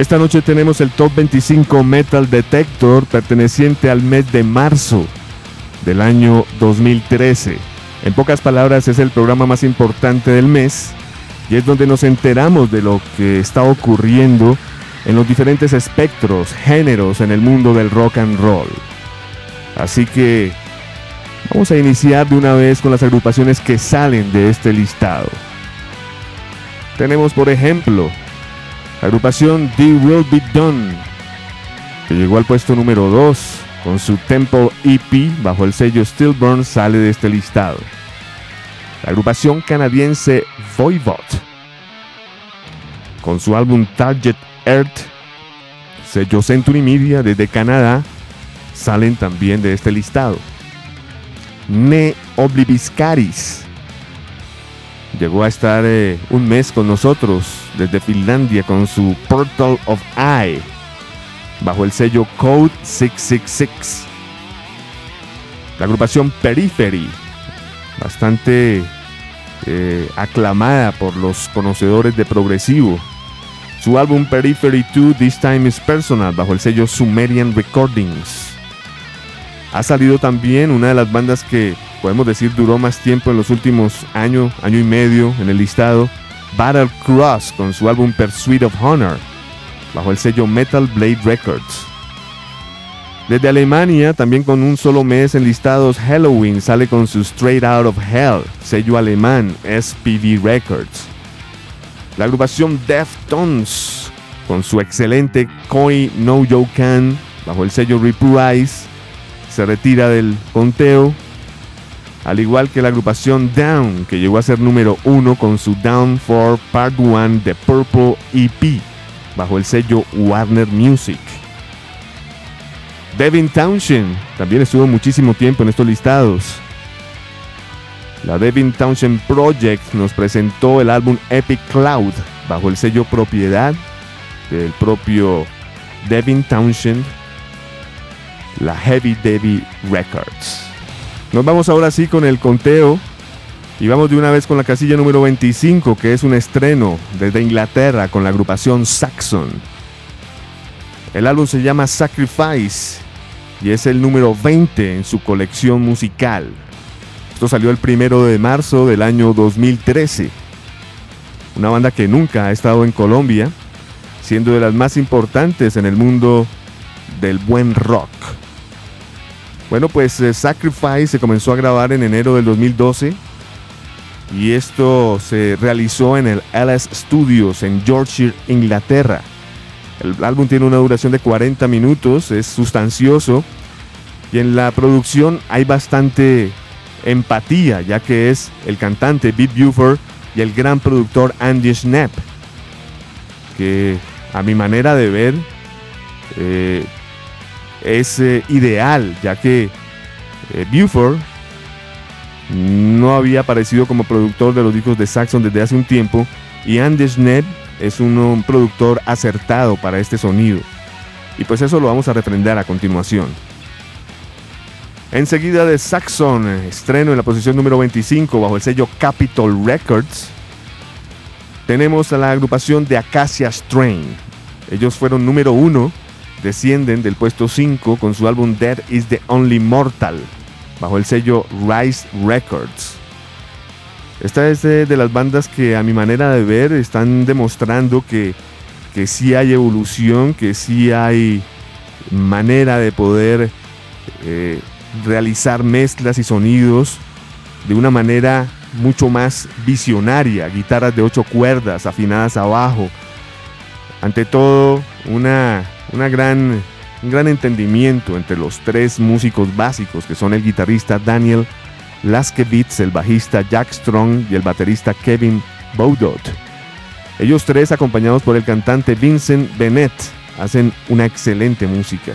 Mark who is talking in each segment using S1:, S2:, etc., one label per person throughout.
S1: Esta noche tenemos el Top 25 Metal Detector perteneciente al mes de marzo del año 2013. En pocas palabras es el programa más importante del mes y es donde nos enteramos de lo que está ocurriendo en los diferentes espectros, géneros en el mundo del rock and roll. Así que vamos a iniciar de una vez con las agrupaciones que salen de este listado. Tenemos por ejemplo la agrupación The Will Be Done, que llegó al puesto número 2 con su Temple EP bajo el sello Stillburn sale de este listado. La agrupación canadiense Voivod, con su álbum Target Earth, sello Century Media desde Canadá, salen también de este listado. Ne Obliviscaris llegó a estar eh, un mes con nosotros desde Finlandia con su Portal of Eye bajo el sello Code 666. La agrupación Periphery, bastante eh, aclamada por los conocedores de progresivo. Su álbum Periphery 2 This Time is Personal bajo el sello Sumerian Recordings. Ha salido también una de las bandas que podemos decir duró más tiempo en los últimos año, año y medio en el listado, Battle Cross con su álbum Pursuit of Honor, bajo el sello Metal Blade Records. Desde Alemania, también con un solo mes en listados, Halloween sale con su Straight Out of Hell, sello alemán SPV Records. La agrupación Deftones, con su excelente Koi No You Can, bajo el sello Reprise, se retira del conteo al igual que la agrupación Down, que llegó a ser número uno con su Down for Part 1 de Purple EP, bajo el sello Warner Music. Devin Townshend también estuvo muchísimo tiempo en estos listados. La Devin Townshend Project nos presentó el álbum Epic Cloud bajo el sello propiedad del propio Devin Townshend, la Heavy Debbie Records. Nos vamos ahora sí con el conteo y vamos de una vez con la casilla número 25, que es un estreno desde Inglaterra con la agrupación Saxon. El álbum se llama Sacrifice y es el número 20 en su colección musical. Esto salió el primero de marzo del año 2013. Una banda que nunca ha estado en Colombia, siendo de las más importantes en el mundo del buen rock. Bueno, pues eh, Sacrifice se comenzó a grabar en enero del 2012 y esto se realizó en el LS Studios en Yorkshire, Inglaterra. El álbum tiene una duración de 40 minutos, es sustancioso y en la producción hay bastante empatía, ya que es el cantante Beat Buford y el gran productor Andy Schnapp, que a mi manera de ver eh, es eh, ideal, ya que eh, Buford no había aparecido como productor de los discos de Saxon desde hace un tiempo y Anders Neb es un, productor acertado para este sonido. Y pues eso lo vamos a refrendar a continuación. Enseguida de Saxon, estreno en la posición número 25 bajo el sello Capitol Records, tenemos a la agrupación de Acacia Strain. Ellos fueron número uno descienden del puesto 5 con su álbum Dead is the Only Mortal, bajo el sello Rise Records. Esta es de, las bandas que a mi manera de ver están demostrando que, que sí hay evolución, que sí hay manera de poder eh, realizar mezclas y sonidos de una manera mucho más visionaria, guitarras de ocho cuerdas afinadas abajo. Ante todo, una una gran, un gran entendimiento entre los tres músicos básicos que son el guitarrista Daniel Laskevitz, el bajista Jack Strong y el baterista Kevin Baudot. Ellos tres, acompañados por el cantante Vincent Bennett, hacen una excelente música.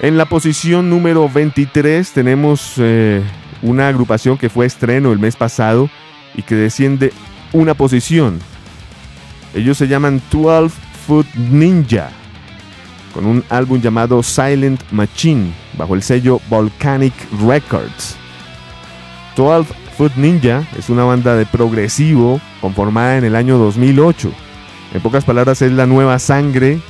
S1: En la posición número 23 tenemos eh, una agrupación que fue estreno el mes pasado y que desciende una posición. Ellos se llaman 12 Foot Ninja, con un álbum llamado Silent Machine, bajo el sello Volcanic Records. 12 Foot Ninja es una banda de progresivo conformada en el año 2008. En pocas palabras, es la nueva sangre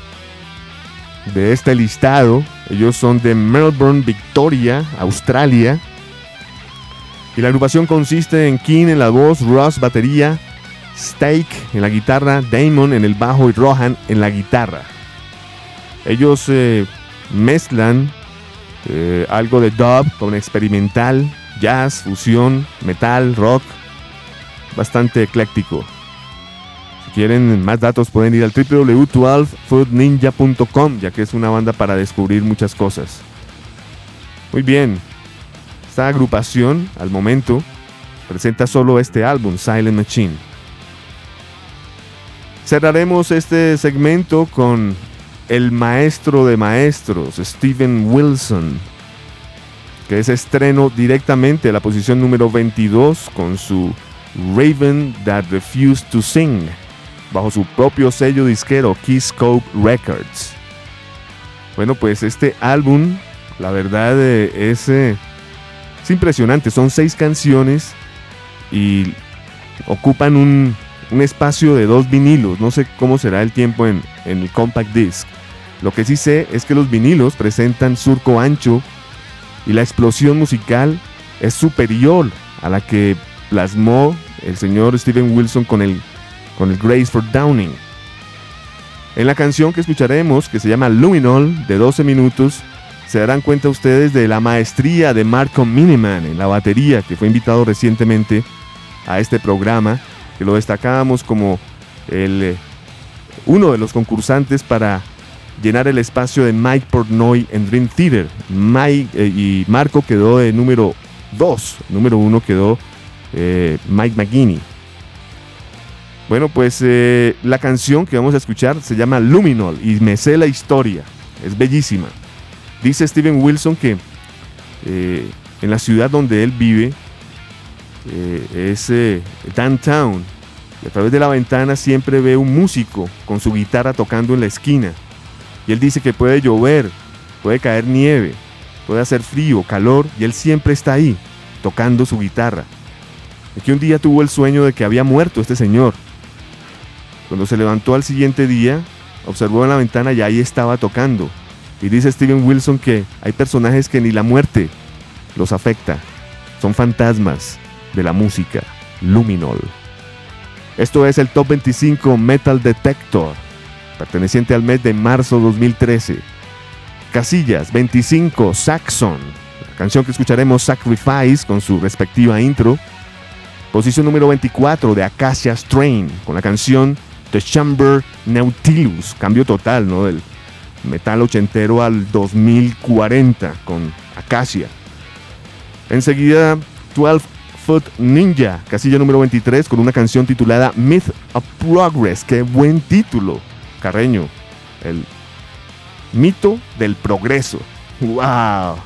S1: de este listado. Ellos son de Melbourne, Victoria, Australia. Y la agrupación consiste en King en la voz, Ross batería, Stake en la guitarra, Damon en el bajo y Rohan en la guitarra. Ellos eh, mezclan eh, algo de dub con experimental, jazz, fusión, metal, rock, bastante ecléctico. Si quieren más datos pueden ir al www.12footninja.com ya que es una banda para descubrir muchas cosas. Muy bien, esta agrupación al momento presenta solo este álbum, Silent Machine. Cerraremos este segmento con el maestro de maestros, Steven Wilson, que es estreno directamente a la posición número 22 con su Raven That Refused to Sing, bajo su propio sello disquero Keyscope Records. Bueno, pues este álbum, la verdad eh, eh, es impresionante, son seis canciones y ocupan un, un espacio de dos vinilos. No sé cómo será el tiempo en, el compact disc. Lo que sí sé es que los vinilos presentan surco ancho y la explosión musical es superior a la que plasmó el señor Steven Wilson con el, con el Grace for Downing. En la canción que escucharemos, que se llama Luminol, de 12 minutos, se darán cuenta ustedes de la maestría de Marco Miniman en la batería, que fue invitado recientemente a este programa que lo destacábamos como el, eh, uno de los concursantes para llenar el espacio de Mike Portnoy en Dream Theater. Mike, eh, y Marco quedó de número 2, número 1 quedó eh, Mike McGinney. Bueno, pues la canción que vamos a escuchar se llama Luminol y me sé la historia, es bellísima. Dice Steven Wilson que en la ciudad donde él vive, eh, es downtown. Y a través de la ventana siempre ve un músico con su guitarra tocando en la esquina. Y él dice que puede llover, puede caer nieve, puede hacer frío, calor, y él siempre está ahí, tocando su guitarra. Y que un día tuvo el sueño de que había muerto este señor. Cuando se levantó al siguiente día, observó en la ventana y ahí estaba tocando. Y dice Steven Wilson que hay personajes que ni la muerte los afecta. Son fantasmas, de la música, Luminol. Esto es el Top 25 Metal Detector, perteneciente al mes de marzo 2013. Casillas 25 Saxon, la canción que escucharemos Sacrifice con su respectiva intro. Posición número 24 de Acacia Strain con la canción The Chamber Nautilus, cambio total, ¿no? Del metal ochentero al 2040 con Acacia. Enseguida 12 Foot Ninja, casilla número 23, con una canción titulada Myth of Progress. Qué buen título, Carreño. El mito del progreso. ¡Wow!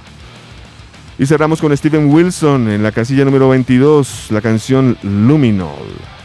S1: Y cerramos con Steven Wilson en la casilla número 22, la canción Luminol.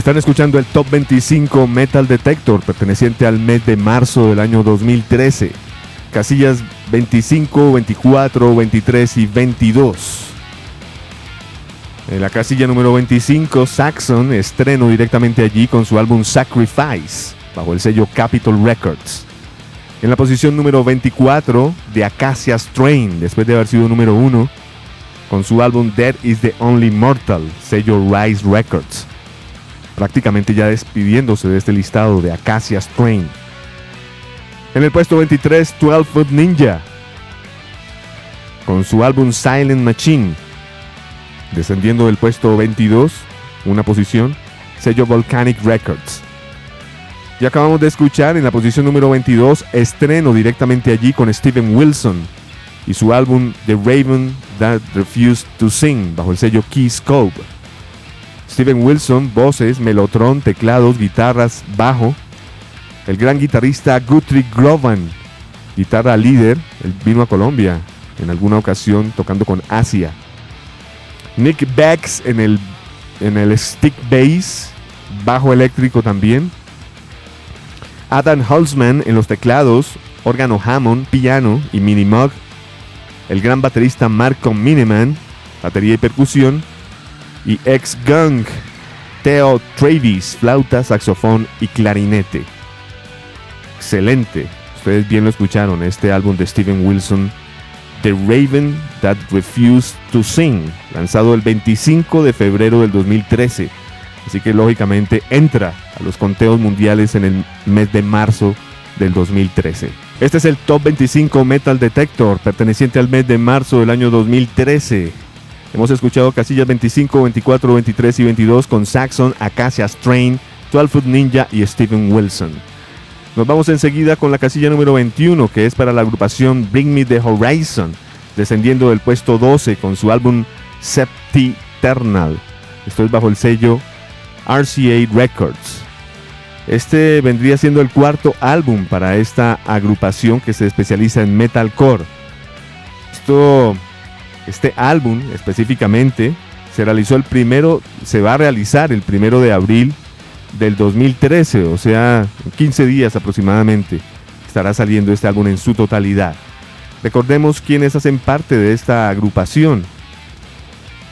S1: Están escuchando el Top 25 Metal Detector perteneciente al mes de marzo del año 2013. Casillas 25, 24, 23 y 22. En la casilla número 25, Saxon estreno directamente allí con su álbum Sacrifice, bajo el sello Capitol Records. En la posición número 24, de Acacia Strain, después de haber sido número 1, con su álbum Dead is the Only Mortal, sello Rise Records. Prácticamente ya despidiéndose de este listado de Acacia Strain. En el puesto 23, 12 Foot Ninja, con su álbum Silent Machine. Descendiendo del puesto 22, una posición, sello Volcanic Records. Y acabamos de escuchar en la posición número 22, estreno directamente allí con Steven Wilson y su álbum The Raven That Refused to Sing, bajo el sello Keyscope. Steven Wilson, voces, melotron, teclados, guitarras, bajo. El gran guitarrista Guthrie Grovan, guitarra líder, él vino a Colombia en alguna ocasión tocando con Asia. Nick Becks en el, en el stick bass, bajo eléctrico también. Adam Holzman en los teclados, órgano Hammond, piano y Minimoog. El gran baterista Marco Miniman, batería y percusión. Y ex Gang, Theo Travis, flauta, saxofón y clarinete. Excelente. Ustedes bien lo escucharon, este álbum de Steven Wilson, The Raven That Refused to Sing, lanzado el 25 de febrero del 2013. Así que lógicamente entra a los conteos mundiales en el mes de marzo del 2013. Este es el Top 25 Metal Detector, perteneciente al mes de marzo del año 2013. Hemos escuchado casillas 25, 24, 23 y 22 con Saxon, Acacia Strain, 12 Foot Ninja y Steven Wilson. Nos vamos enseguida con la casilla número 21, que es para la agrupación Bring Me the Horizon, descendiendo del puesto 12 con su álbum Septiternal. Esto es bajo el sello RCA Records. Este vendría siendo el cuarto álbum para esta agrupación que se especializa en metalcore. Esto, este álbum específicamente se realizó el primero, se va a realizar el primero de abril del 2013, o sea, en 15 días aproximadamente, estará saliendo este álbum en su totalidad. Recordemos quiénes hacen parte de esta agrupación.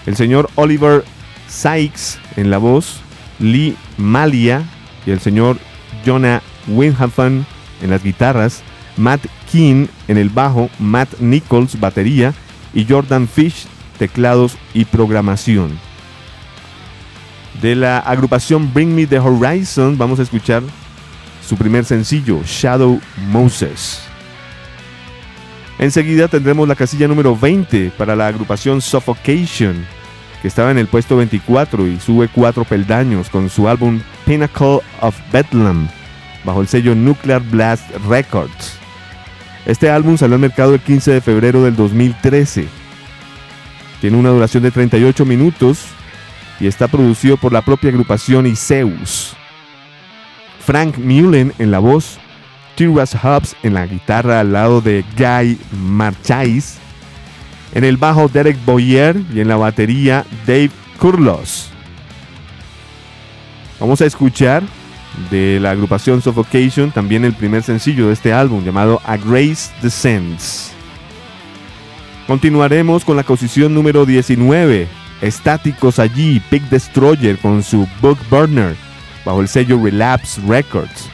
S1: El señor Oliver Sykes en la voz, Lee Malia y el señor Jonah Winhafen en las guitarras, Matt King en el bajo, Matt Nichols batería y Jordan Fish teclados y programación. De la agrupación Bring Me the Horizon vamos a escuchar su primer sencillo, Shadow Moses. Enseguida tendremos la casilla número 20 para la agrupación Suffocation, que estaba en el puesto 24 y sube cuatro peldaños con su álbum Pinnacle of Bedlam, bajo el sello Nuclear Blast Records. Este álbum salió al mercado el 15 de febrero del 2013. Tiene una duración de 38 minutos y está producido por la propia agrupación Iseus. Frank Mullen en la voz, Tiras Hobbs en la guitarra al lado de Guy Marchais, en el bajo Derek Boyer y en la batería Dave Kurlos. Vamos a escuchar de la agrupación Suffocation también el primer sencillo de este álbum llamado A Grace Descends. Continuaremos con la posición número 19, estáticos allí, Big Destroyer con su Book Burner, bajo el sello Relapse Records.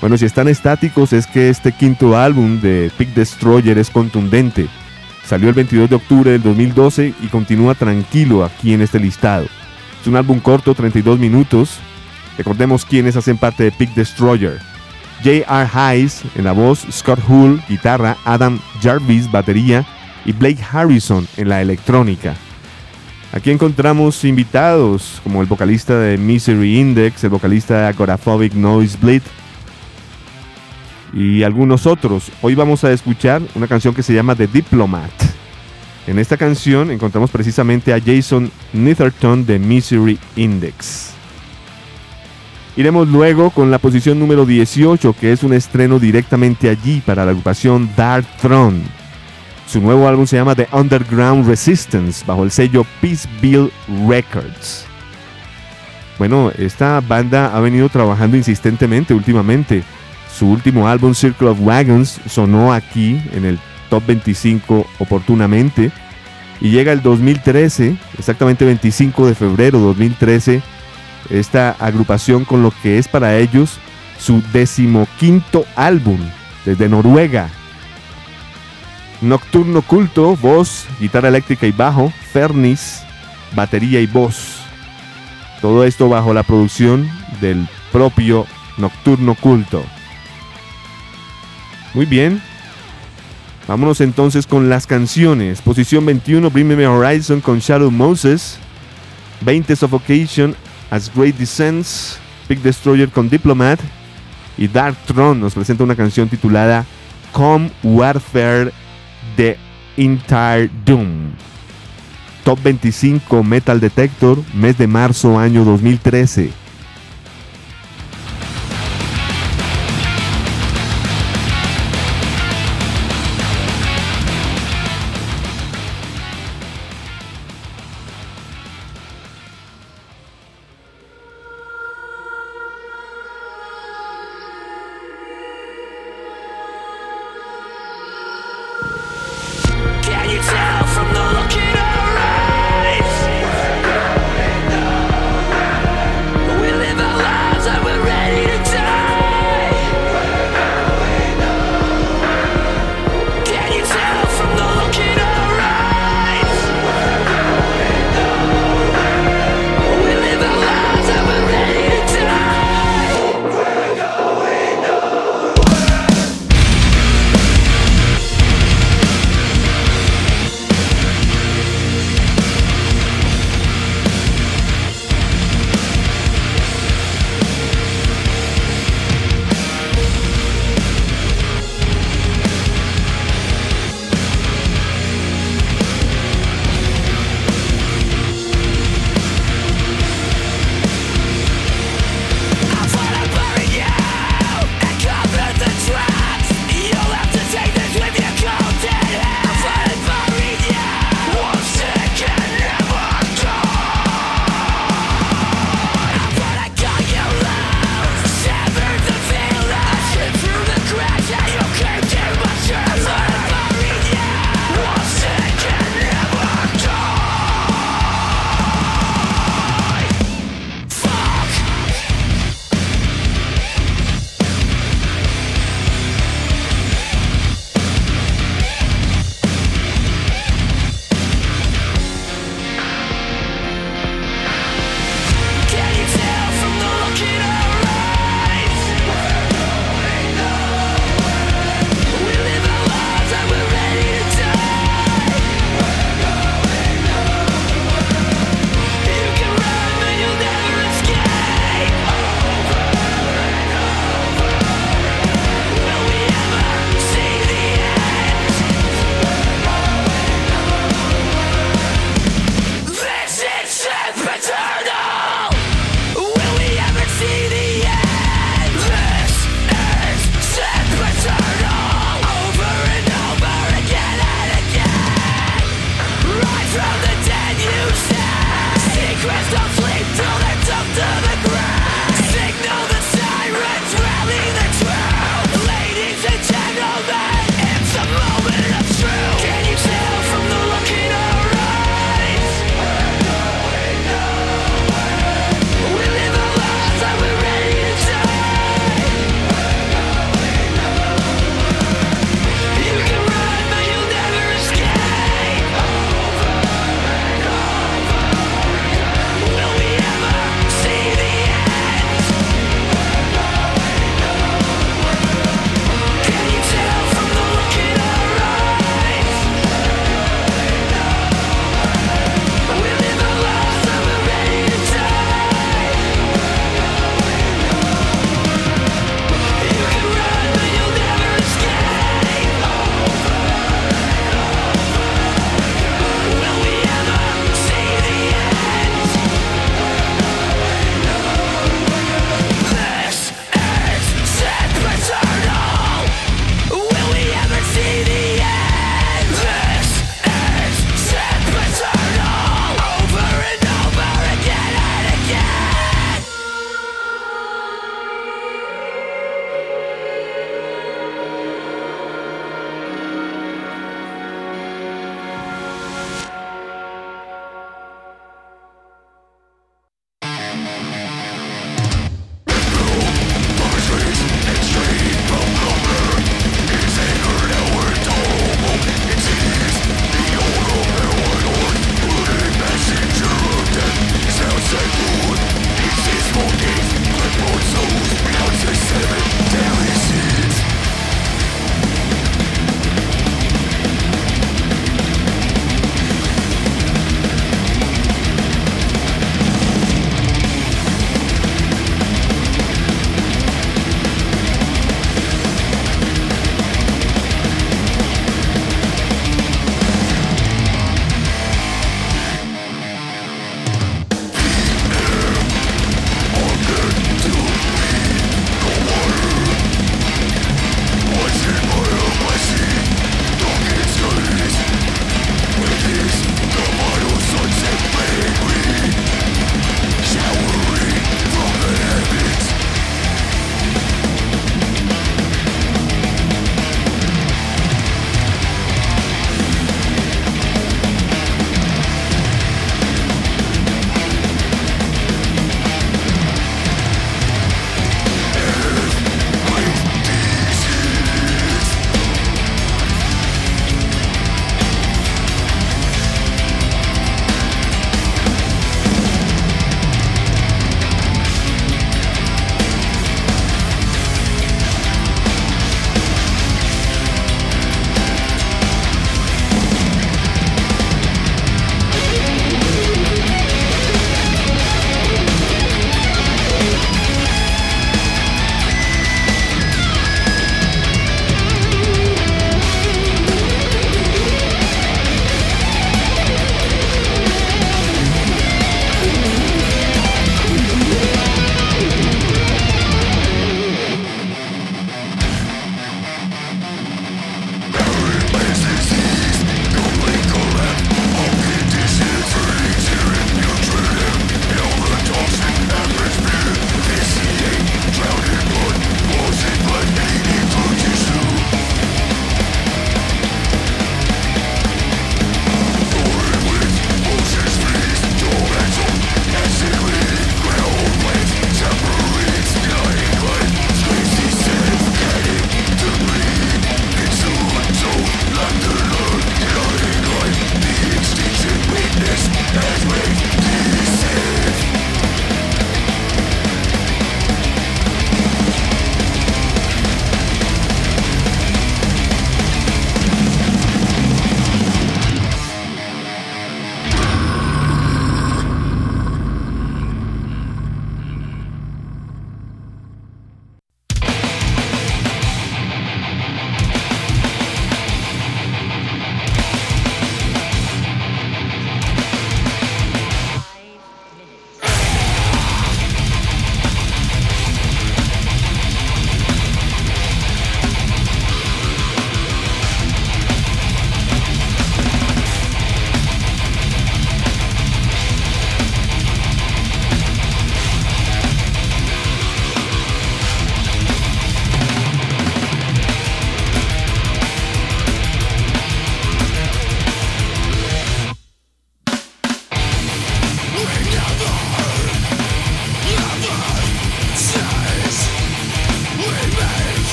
S1: Bueno, si están estáticos es que este quinto álbum de Big Destroyer es contundente. Salió el 22 de octubre del 2012 y continúa tranquilo aquí en este listado. Es un álbum corto, 32 minutos. Recordemos quiénes hacen parte de Big Destroyer. J.R. Hayes en la voz, Scott Hull, guitarra, Adam Jarvis, batería y Blake Harrison en la electrónica. Aquí encontramos invitados como el vocalista de Misery Index, el vocalista de Agoraphobic Noise Bleed y algunos otros. Hoy vamos a escuchar una canción que se llama The Diplomat. En esta canción encontramos precisamente a Jason Nitherton de Misery Index. Iremos luego con la posición número 18, que es un estreno directamente allí para la agrupación Dark Throne. Su nuevo álbum se llama The Underground Resistance, bajo el sello Peace Bill Records. Bueno, esta banda ha venido trabajando insistentemente últimamente. Su último álbum, Circle of Wagons, sonó aquí en el Top 25 oportunamente. Y llega el 2013, exactamente 25 de febrero 2013, esta agrupación con lo que es para ellos su decimoquinto álbum desde Noruega. Nocturno Culto, voz, guitarra eléctrica y bajo, Fernis, batería y voz. Todo esto bajo la producción del propio Nocturno Culto. Muy bien. Vámonos entonces con las canciones. Posición 21, Bring Me Horizon con Shadow Moses. 20, Suffocation as Great Descents. Big Destroyer con Diplomat. Y Dark Throne nos presenta una canción titulada Com Warfare The Entire Doom. Top 25 Metal Detector, mes de marzo año 2013.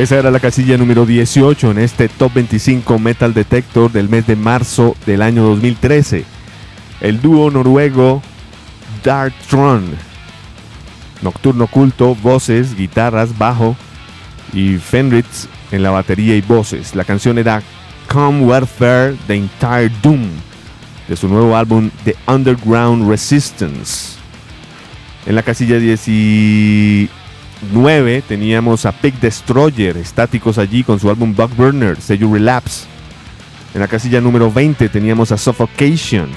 S1: Esa era la casilla número 18 en este Top 25 Metal Detector del mes de marzo del año 2013. El dúo noruego Darktron. Nocturno oculto, voces, guitarras, bajo y Fenritz en la batería y voces. La canción era Come Warfare The Entire Doom de su nuevo álbum The Underground Resistance. En la casilla 19 teníamos a Pig Destroyer, estáticos allí con su álbum Bug Burner, sello Relapse. En la casilla número 20 teníamos a Suffocation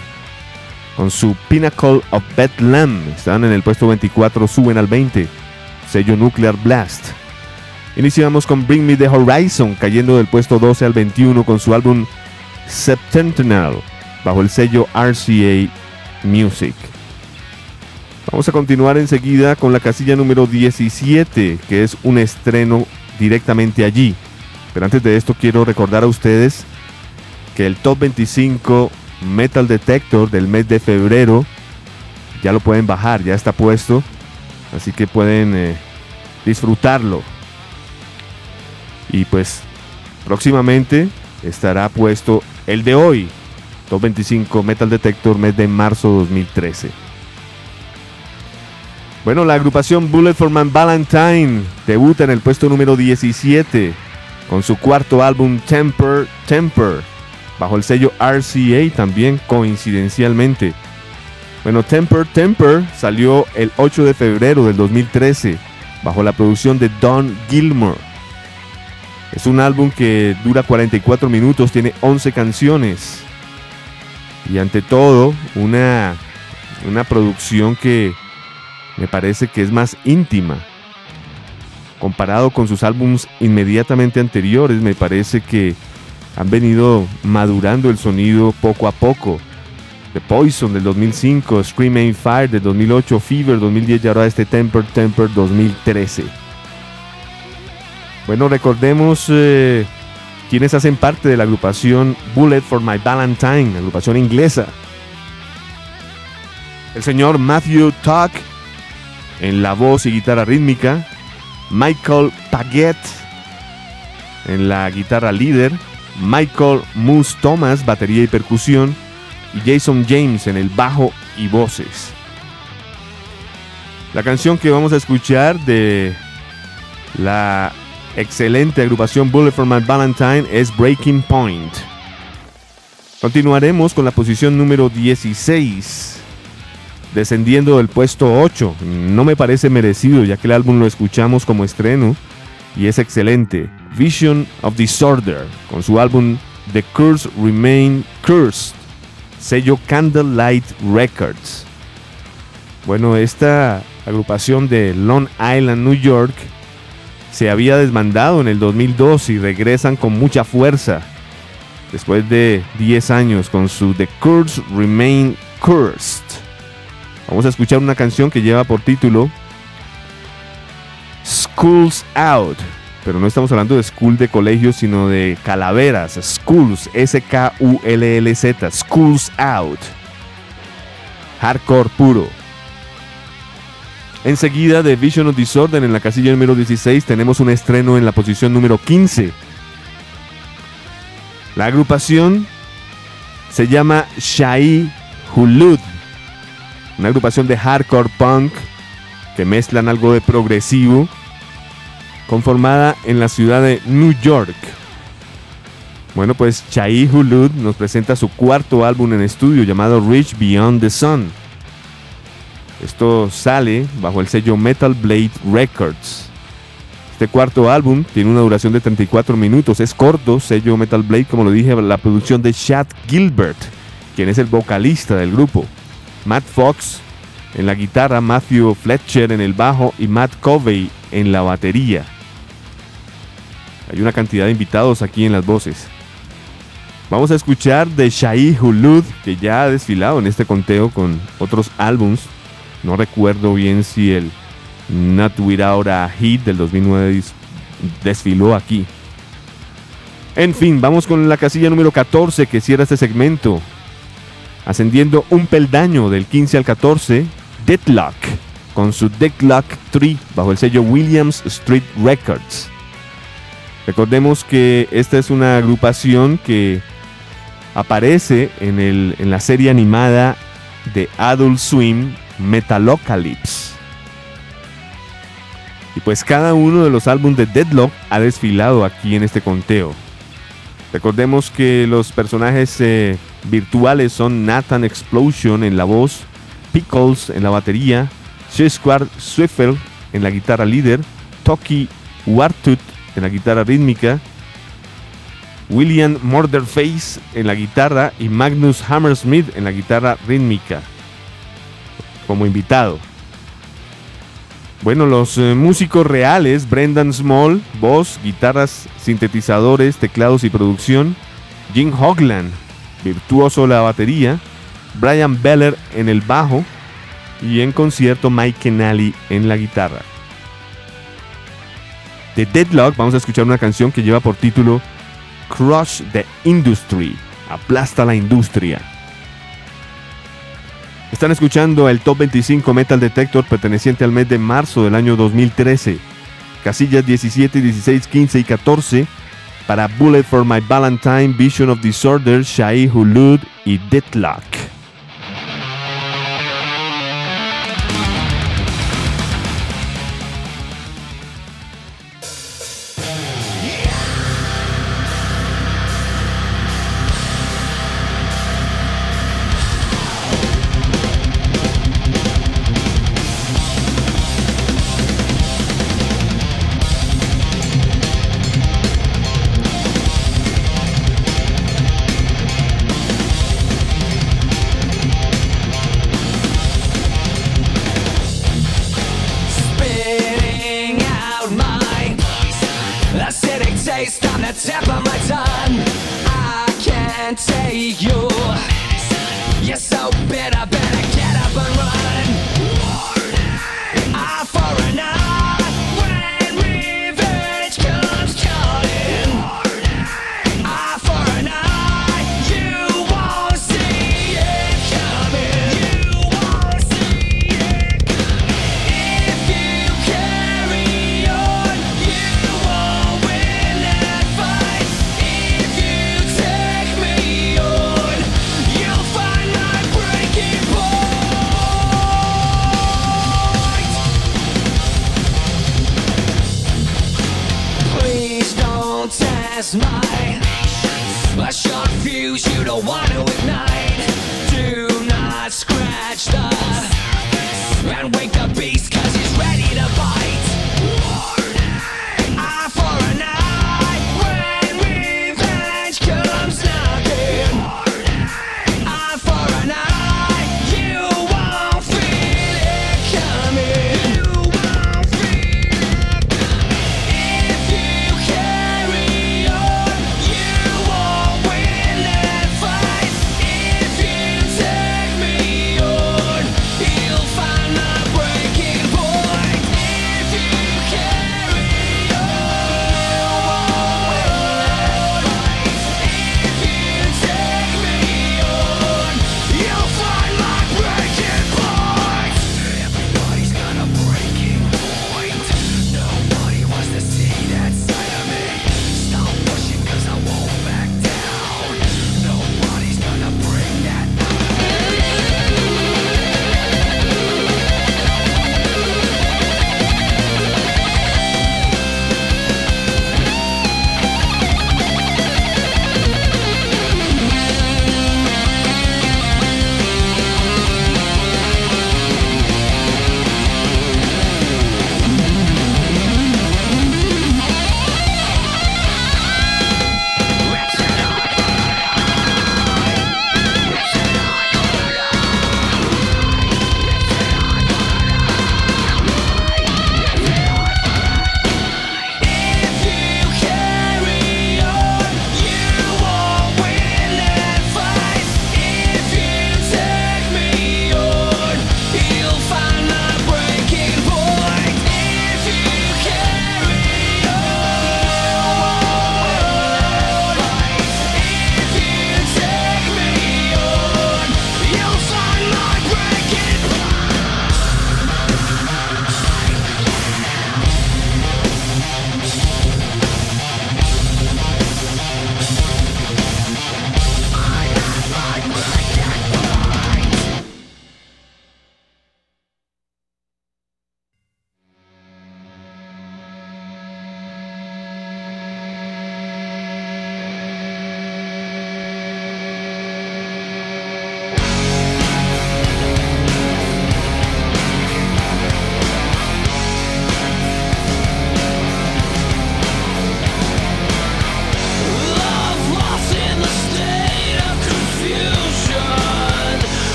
S1: con su Pinnacle of Bethlehem. Están en el puesto 24, suben al 20, sello Nuclear Blast. Iniciamos con Bring Me the Horizon, cayendo del puesto 12 al 21 con su álbum Septennial, bajo el sello RCA Music. Vamos a continuar enseguida con la casilla número 17, que es un estreno directamente allí. Pero antes de esto quiero recordar a ustedes que el Top 25 Metal Detector del mes de febrero ya lo pueden bajar, ya está puesto. Así que pueden eh, disfrutarlo. Y pues próximamente estará puesto el de hoy, Top 25 Metal Detector mes de marzo 2013. Bueno, la agrupación Bullet for Man Valentine debuta en el puesto número 17 con su cuarto álbum Temper Temper, bajo el sello RCA también coincidencialmente. Bueno, Temper Temper salió el 8 de febrero del 2013 bajo la producción de Don Gilmore. Es un álbum que dura 44 minutos, tiene 11 canciones y ante todo una, una producción que me parece que es más íntima. Comparado con sus álbumes inmediatamente anteriores, me parece que han venido madurando el sonido poco a poco. The Poison del 2005, Scream Aim Fire del 2008, Fever 2010 y ahora este Temper Temper 2013. Bueno, recordemos eh, quienes hacen parte de la agrupación Bullet for My Valentine, agrupación inglesa. El señor Matthew Tuck en la voz y guitarra rítmica, Michael Paget en la guitarra líder, Michael Moose Thomas, batería y percusión, y Jason James en el bajo y voces. La canción que vamos a escuchar de la excelente agrupación Bullet for My Valentine es Breaking Point. Continuaremos con la posición número 16 descendiendo del puesto 8. No me parece merecido ya que el álbum lo escuchamos como estreno y es excelente. Vision of Disorder con su álbum The Curse Remain Cursed, sello Candlelight Records. Bueno, esta agrupación de Long Island, New York, se había desbandado en el 2002 y regresan con mucha fuerza después de 10 años con su The Curse Remain Cursed. Vamos a escuchar una canción que lleva por título Schools Out. Pero no estamos hablando de school de colegio, sino de calaveras. Schools, S-K-U-L-L-Z. Schools Out. Hardcore puro. Enseguida de Vision of Disorder en la casilla número 16 tenemos un estreno en la posición número 15. La agrupación se llama Shai Hulud, una agrupación de hardcore punk que mezclan algo de progresivo, conformada en la ciudad de New York. Bueno, pues Shai Hulud nos presenta su cuarto álbum en estudio llamado Reach Beyond the Sun. Esto sale bajo el sello Metal Blade Records. Este cuarto álbum tiene una duración de 34 minutos, es corto, sello Metal Blade, como lo dije, la producción de Chad Gilbert, quien es el vocalista del grupo. Matt Fox en la guitarra, Matthew Fletcher en el bajo y Matt Covey en la batería. Hay una cantidad de invitados aquí en las voces. Vamos a escuchar de Shai Hulud, que ya ha desfilado en este conteo con otros álbums. No recuerdo bien si el Not Without a Hit del 2009 dis- desfiló aquí. En fin, vamos con la casilla número 14 que cierra este segmento. Ascendiendo un peldaño del 15 al 14, Deadlock, con su Deadlock 3 bajo el sello Williams Street Records. Recordemos que esta es una agrupación que aparece en, el- en la serie animada de Adult Swim Metalocalypse. Y pues cada uno de los álbumes de Deadlock ha desfilado aquí en este conteo. Recordemos que los personajes eh, virtuales son Nathan Explosion en la voz, Pickles en la batería, Squad Swiffel en la guitarra líder, Toki Wartut en la guitarra rítmica, William Murderface en la guitarra y Magnus Hammersmith en la guitarra rítmica como invitado. Bueno, los eh, músicos reales, Brendan Small, voz, guitarras, sintetizadores, teclados y producción, Jim Hogland, virtuoso la batería, Brian Beller en el bajo y en concierto Mike Kenally en la guitarra. De Deadlock vamos a escuchar una canción que lleva por título Crush the Industry, aplasta la industria. Están escuchando el Top 25 Metal Detector perteneciente al mes de marzo del año 2013. Casillas 17, 16, 15 y 14 para Bullet for My Valentine, Vision of Disorder, Shai Hulud y Deadlock.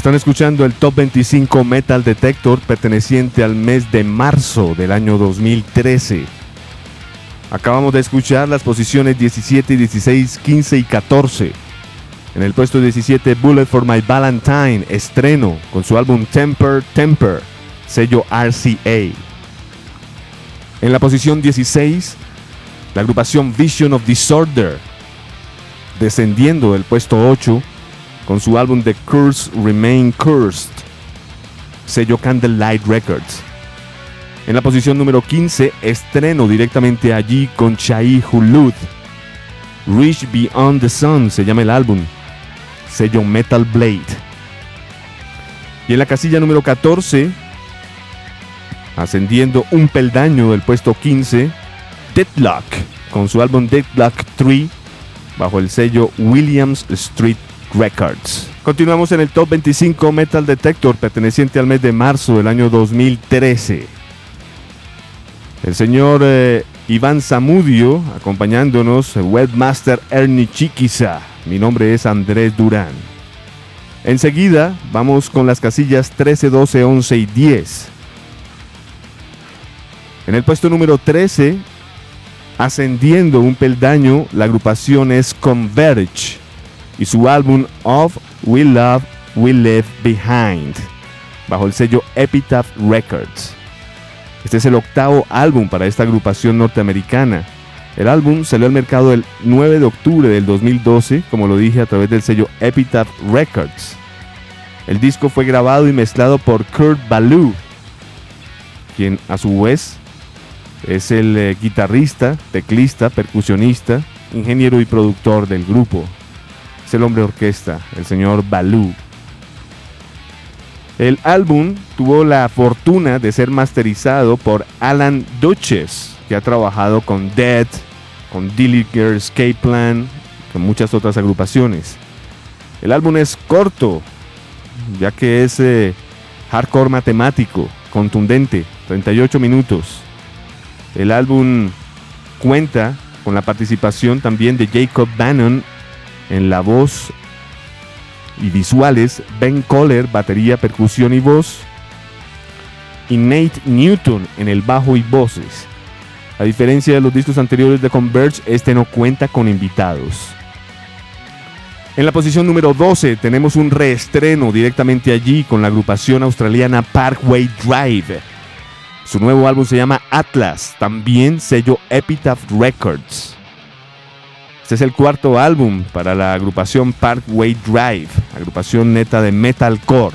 S1: Están escuchando el Top 25 Metal Detector perteneciente al mes de marzo del año 2013. Acabamos de escuchar las posiciones 17, 16, 15 y 14. En el puesto 17, Bullet for My Valentine, estreno con su álbum Temper Temper, sello RCA. En la posición 16, la agrupación Vision of Disorder, descendiendo del puesto 8 con su álbum The Curse Remain Cursed, sello Candlelight Records. En la posición número 15, estreno directamente allí con Chai Hulud. Reach Beyond the Sun se llama el álbum, sello Metal Blade. Y en la casilla número 14, ascendiendo un peldaño del puesto 15, Deadlock, con su álbum Deadlock 3, bajo el sello Williams Street Records. Continuamos en el Top 25 Metal Detector, perteneciente al mes de marzo del año 2013. El señor eh, Iván Zamudio, acompañándonos, webmaster Ernie Chiquiza. Mi nombre es Andrés Durán. Enseguida vamos con las casillas 13, 12, 11 y 10. En el puesto número 13, ascendiendo un peldaño, la agrupación es Converge y su álbum Of We Love, We Live Behind, bajo el sello Epitaph Records. Este es el octavo álbum para esta agrupación norteamericana. El álbum salió al mercado el 9 de octubre del 2012, como lo dije, a través del sello Epitaph Records. El disco fue grabado y mezclado por Kurt Ballou, quien a su vez es el eh, guitarrista, teclista, percusionista, ingeniero y productor del grupo. Es el hombre orquesta, el señor Ballou. El álbum tuvo la fortuna de ser masterizado por Alan Duches, que ha trabajado con Dead, con Dillinger Escape Plan, con muchas otras agrupaciones. El álbum es corto, ya que es eh, hardcore matemático, contundente, 38 minutos. El álbum cuenta con la participación también de Jacob Bannon en la voz y visuales, Ben Coller, batería, percusión y voz, y Nate Newton en el bajo y voces. A diferencia de los discos anteriores de Converge, este no cuenta con invitados. En la posición número 12 tenemos un reestreno directamente allí con la agrupación australiana Parkway Drive. Su nuevo álbum se llama Atlas, también sello Epitaph Records. Este es el cuarto álbum para la agrupación Parkway Drive, agrupación neta de metalcore.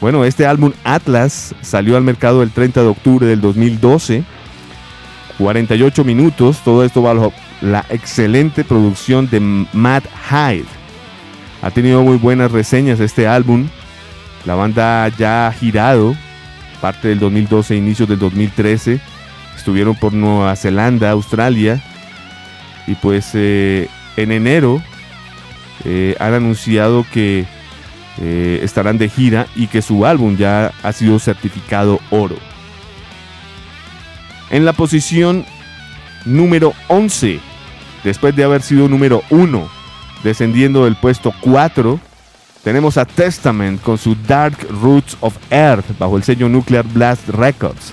S1: Bueno, este álbum Atlas salió al mercado el 30 de octubre del 2012. 48 minutos, todo esto bajo la excelente producción de Matt Hyde. Ha tenido muy buenas reseñas este álbum. La banda ya ha girado, parte del 2012 e inicios del 2013. Estuvieron por Nueva Zelanda, Australia. Y pues eh, en enero eh, han anunciado que eh, estarán de gira y que su álbum ya ha sido certificado oro. En la posición número 11, después de haber sido número 1, descendiendo del puesto 4, tenemos a Testament con su Dark Roots of Earth bajo el sello Nuclear Blast Records.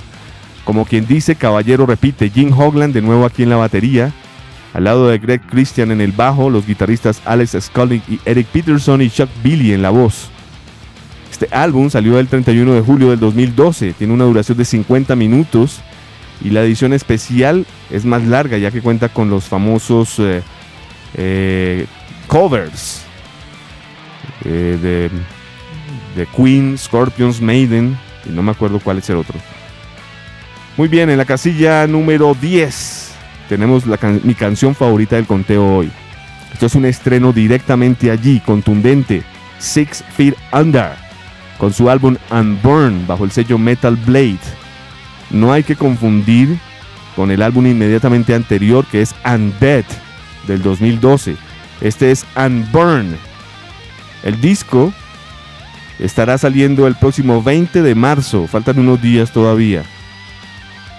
S1: Como quien dice, caballero repite, Jim Hogland de nuevo aquí en la batería, al lado de Greg Christian en el bajo, los guitarristas Alex Scully y Eric Peterson y Chuck Billy en la voz. Este álbum salió el 31 de julio del 2012, tiene una duración de 50 minutos y la edición especial es más larga ya que cuenta con los famosos eh, eh, covers eh, de, de Queen, Scorpions, Maiden y no me acuerdo cuál es el otro. Muy bien, en la casilla número 10 tenemos la mi canción favorita del conteo hoy. Esto es un estreno directamente allí, contundente, Six Feet Under, con su álbum Unburn bajo el sello Metal Blade. No hay que confundir con el álbum inmediatamente anterior que es Undead del 2012. Este es Unburn. El disco estará saliendo el próximo 20 de marzo, faltan unos días todavía.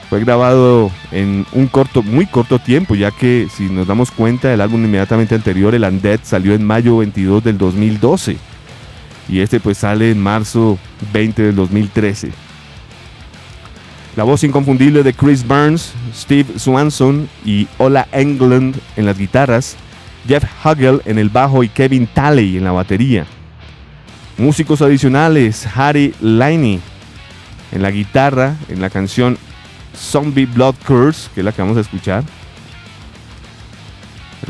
S1: Fue grabado en un corto, muy corto tiempo, ya que si nos damos cuenta, el álbum inmediatamente anterior, el Undead, salió en mayo 22 del 2012. Y este pues sale en marzo 20 del 2013. La voz inconfundible de Chris Burns, Steve Swanson y Ola England en las guitarras, Jeff Huggle en el bajo y Kevin Talley en la batería. Músicos adicionales, Harry Liney en la guitarra, en la canción Zombie Blood Curse, que es la que vamos a escuchar.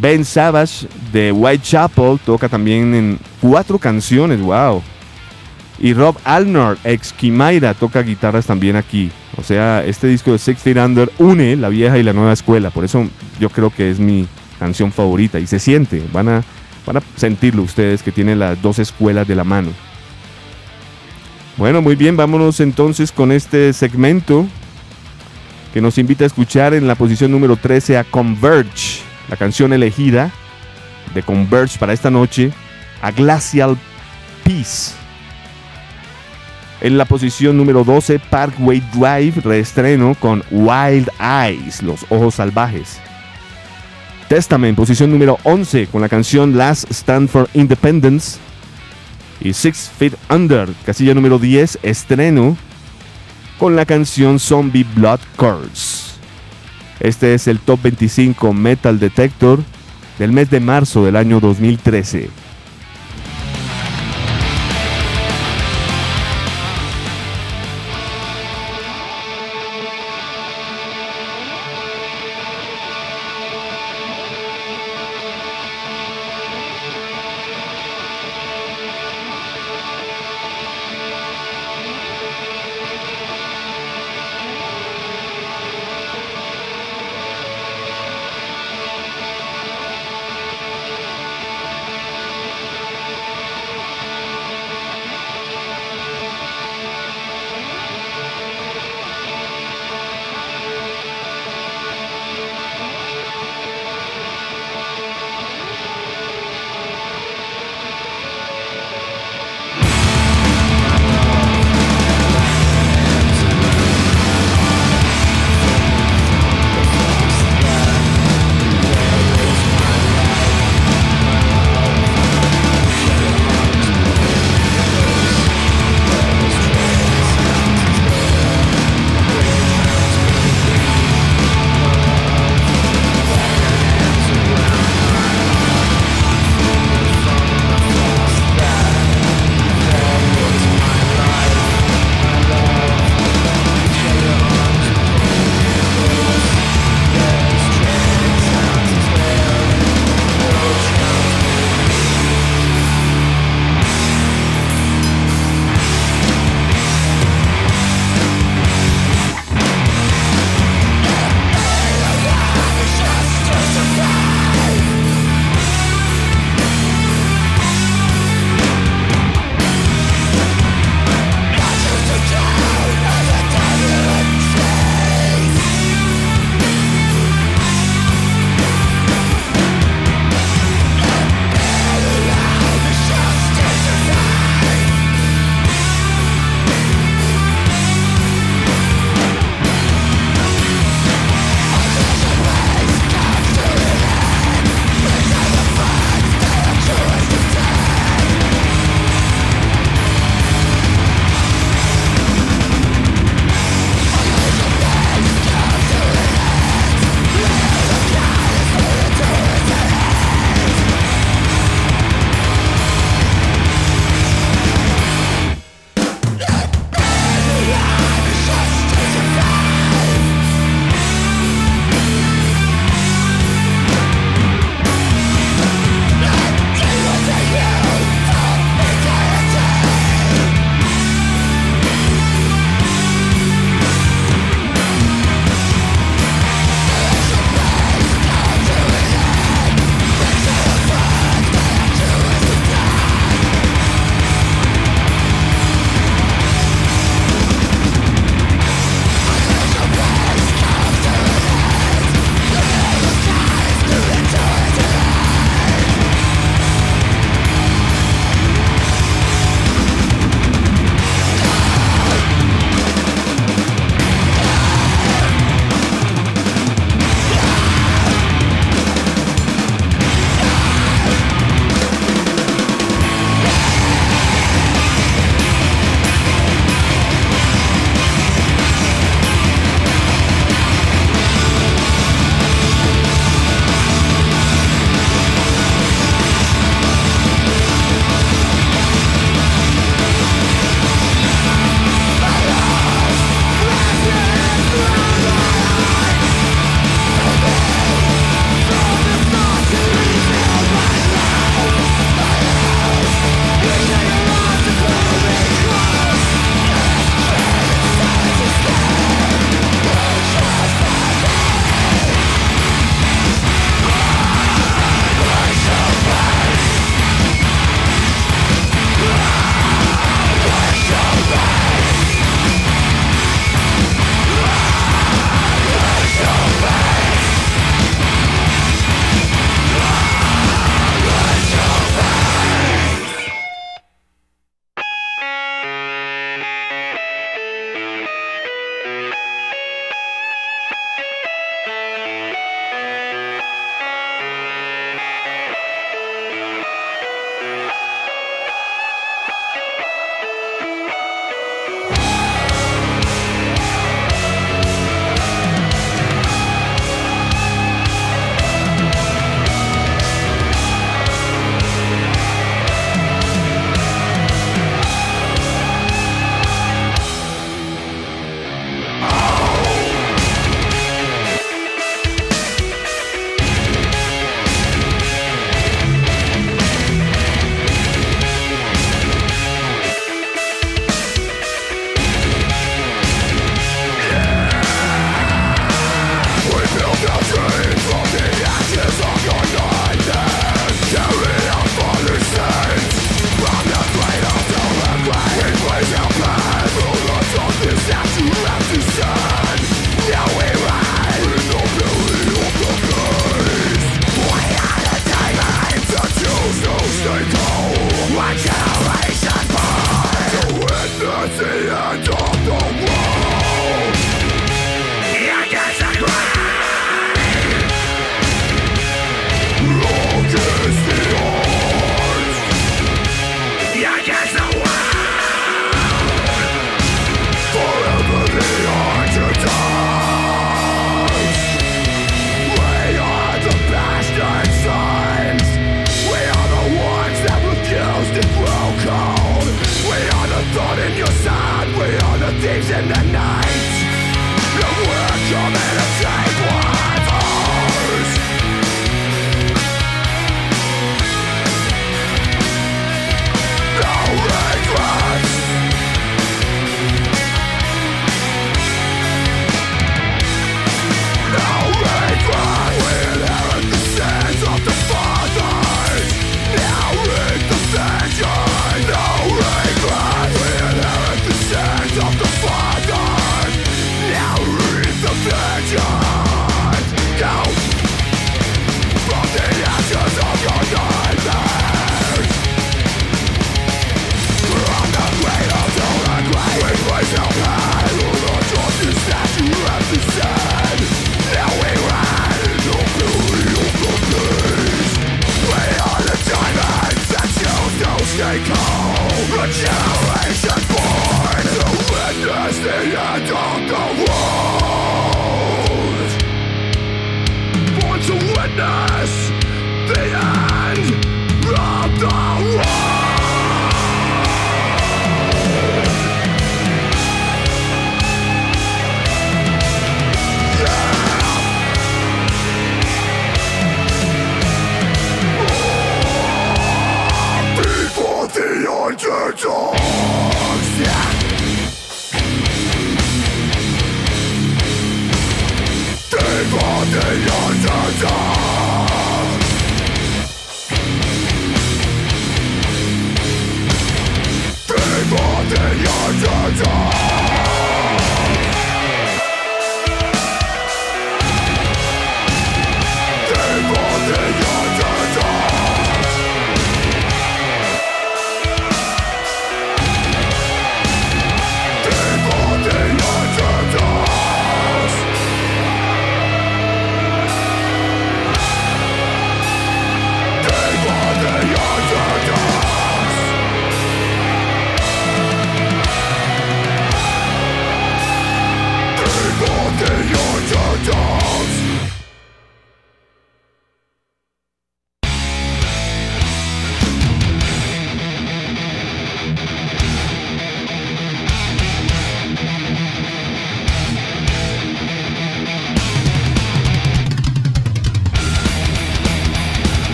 S1: Ben Savage de Whitechapel toca también en cuatro canciones, wow. Y Rob Alnor, ex Kimaira, toca guitarras también aquí. O sea, este disco de Six Feet Under une la vieja y la nueva escuela. Por eso yo creo que es mi canción favorita. Y se siente, van a, van a sentirlo ustedes que tienen las dos escuelas de la mano. Bueno, muy bien, vámonos entonces con este segmento que nos invita a escuchar en la posición número 13 a Converge, la canción elegida de Converge para esta noche, a Glacial Peace. En la posición número 12, Parkway Drive, reestreno con Wild Eyes, Los Ojos Salvajes. Testament, posición número 11, con la canción Last Stand for Independence. Y Six Feet Under, casilla número 10, estreno con la canción Zombie Blood Curse. Este es el Top 25 Metal Detector del mes de marzo del año 2013.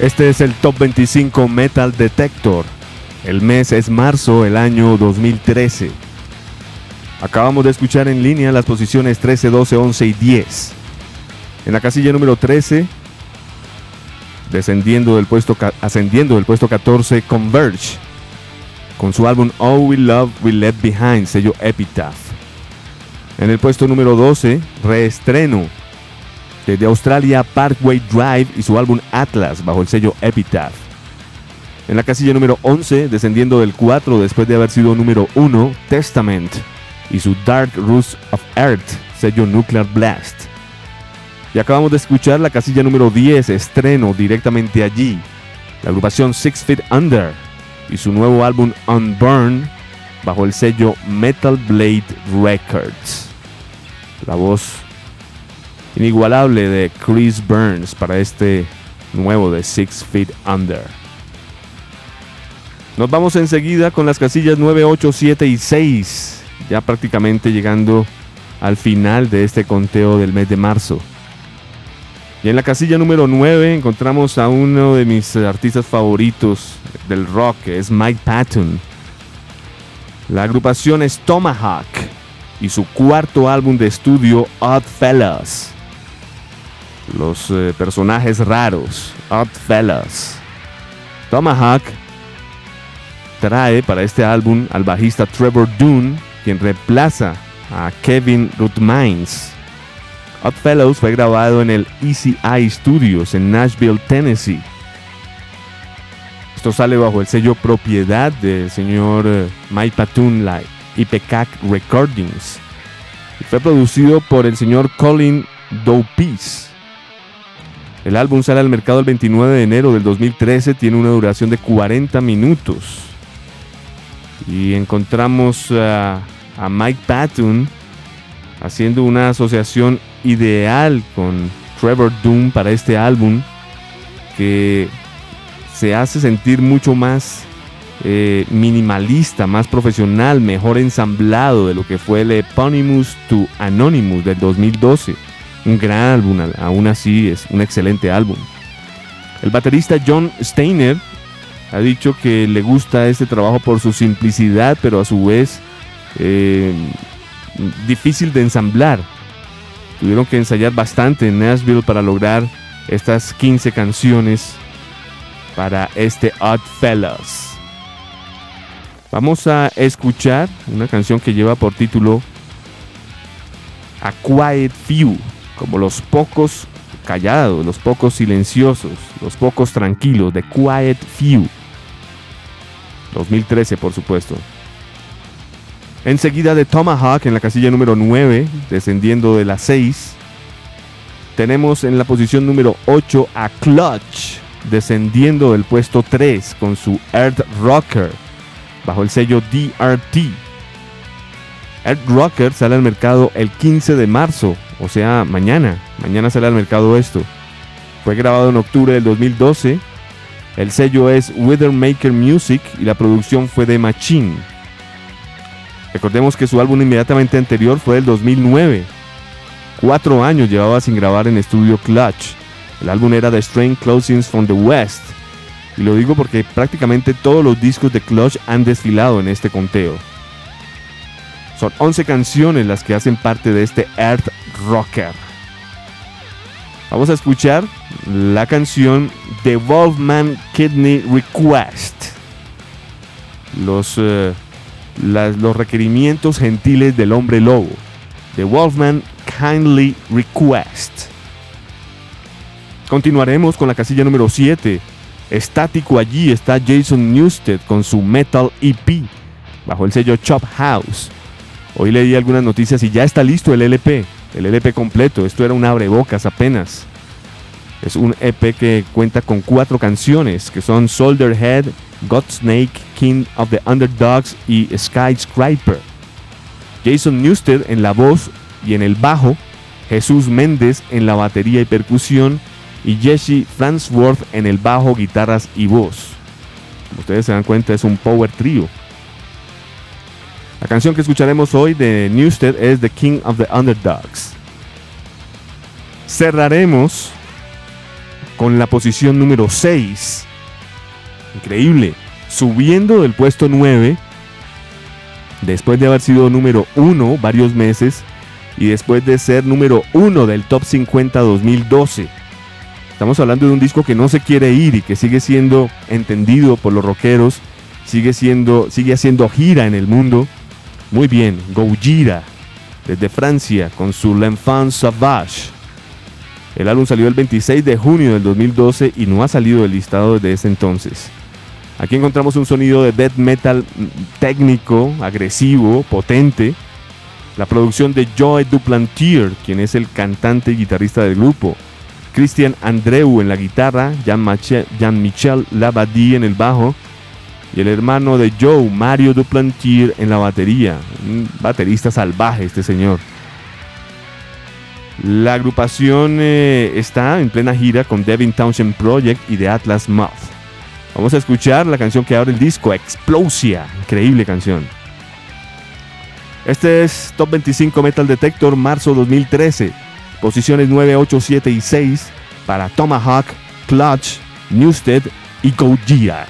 S1: Este es el Top 25 Metal Detector. El mes es marzo, el año 2013. Acabamos de escuchar en línea las posiciones 13, 12, 11 y 10. En la casilla número 13, descendiendo del puesto, ascendiendo del puesto 14, Converge, con su álbum All We Love We Left Behind, sello Epitaph. En el puesto número 12, reestreno desde Australia Parkway Drive y su álbum Atlas bajo el sello Epitaph. En la casilla número 11, descendiendo del 4 después de haber sido número 1, Testament y su Dark Roots of Earth, sello Nuclear Blast. Y acabamos de escuchar la casilla número 10, estreno directamente allí, la agrupación Six Feet Under y su nuevo álbum Unburn bajo el sello Metal Blade Records. La voz inigualable de Chris Burns para este nuevo de Six Feet Under. Nos vamos enseguida con las casillas 9, 8, 7 y 6, ya prácticamente llegando al final de este conteo del mes de marzo. Y en la casilla número 9 encontramos a uno de mis artistas favoritos del rock, que es Mike Patton. La agrupación es Tomahawk y su cuarto álbum de estudio, Odd Fellas. Los eh, personajes raros, Odd Fellas. Tomahawk trae para este álbum al bajista Trevor Dunn, quien reemplaza a Kevin Rutmines. Oddfellows fue grabado en el ECI Studios en Nashville, Tennessee. Esto sale bajo el sello propiedad del señor eh, Mike Patun, la IPCAC Recordings. Y fue producido por el señor Colin Dopis. El álbum sale al mercado el 29 de enero del 2013, tiene una duración de 40 minutos. Y encontramos a, Mike Patton haciendo una asociación ideal con Trevor Doom para este álbum que se hace sentir mucho más eh, minimalista, más profesional, mejor ensamblado de lo que fue el Eponymous to Anonymous del 2012. Un gran álbum, aún así es un excelente álbum. El baterista John Steiner ha dicho que le gusta este trabajo por su simplicidad, pero a su vez eh, difícil de ensamblar. Tuvieron que ensayar bastante en Nashville para lograr estas 15 canciones para este Odd Fellas. Vamos a escuchar una canción que lleva por título A Quiet Few, como los pocos callados, los pocos silenciosos, los pocos tranquilos, de Quiet Few. 2013, por supuesto. Enseguida de Tomahawk en la casilla número 9, descendiendo de la 6. Tenemos en la posición número 8 a Clutch, descendiendo del puesto 3 con su Earth Rocker, bajo el sello DRT. Earth Rocker sale al mercado el 15 de marzo, o sea, mañana. Mañana sale al mercado esto. Fue grabado en octubre del 2012. El sello es Withermaker Music y la producción fue de Machine. Recordemos que su álbum inmediatamente anterior fue del 2009. Cuatro años llevaba sin grabar en estudio Clutch. El álbum era The Strange Closings from the West. Y lo digo porque prácticamente todos los discos de Clutch han desfilado en este conteo. Son 11 canciones las que hacen parte de este Earth Rocker. Vamos a escuchar la canción The Wolfman Kidney Request. Los, eh, los requerimientos gentiles del hombre lobo. The Wolfman Kindly Request. Continuaremos con la casilla número 7. Estático allí está Jason Newsted con su Metal EP bajo el sello Chop House. Hoy leí algunas noticias y ya está listo el LP, el LP completo. Esto era un abrebocas apenas. Es un EP que cuenta con cuatro canciones que son Soldier Head, Godsnake, King of the Underdogs y Skyscraper. Jason Newsted en la voz y en el bajo, Jesús Méndez en la batería y percusión y Jesse Fransworth en el bajo, guitarras y voz. Como ustedes se dan cuenta es un power trio. La canción que escucharemos hoy de Newsted es The King of the Underdogs. Cerraremos con la posición número 6. Increíble. Subiendo del puesto 9 después de haber sido número 1 varios meses y después de ser número 1 del Top 50 2012. Estamos hablando de un disco que no se quiere ir y que sigue siendo entendido por los rockeros, sigue siendo sigue haciendo gira en el mundo. Muy bien, Gojira desde Francia con su L'Enfant Sauvage. El álbum salió el 26 de junio del 2012 y no ha salido del listado desde ese entonces. Aquí encontramos un sonido de death metal técnico, agresivo, potente. La producción de Joe Duplantier, quien es el cantante y guitarrista del grupo. Christian Andreu en la guitarra, Jean-Michel Jean Labadie en el bajo y el hermano de Joe, Mario Duplantier en la batería. Un baterista salvaje este señor. La agrupación eh, está en plena gira con Devin Townshend Project y The Atlas Moth. Vamos a escuchar la canción que abre el disco, Explosia. Increíble canción. Este es Top 25 Metal Detector, marzo 2013. Posiciones 9, 8, 7 y 6 para Tomahawk, Clutch, Newsted y Gojira.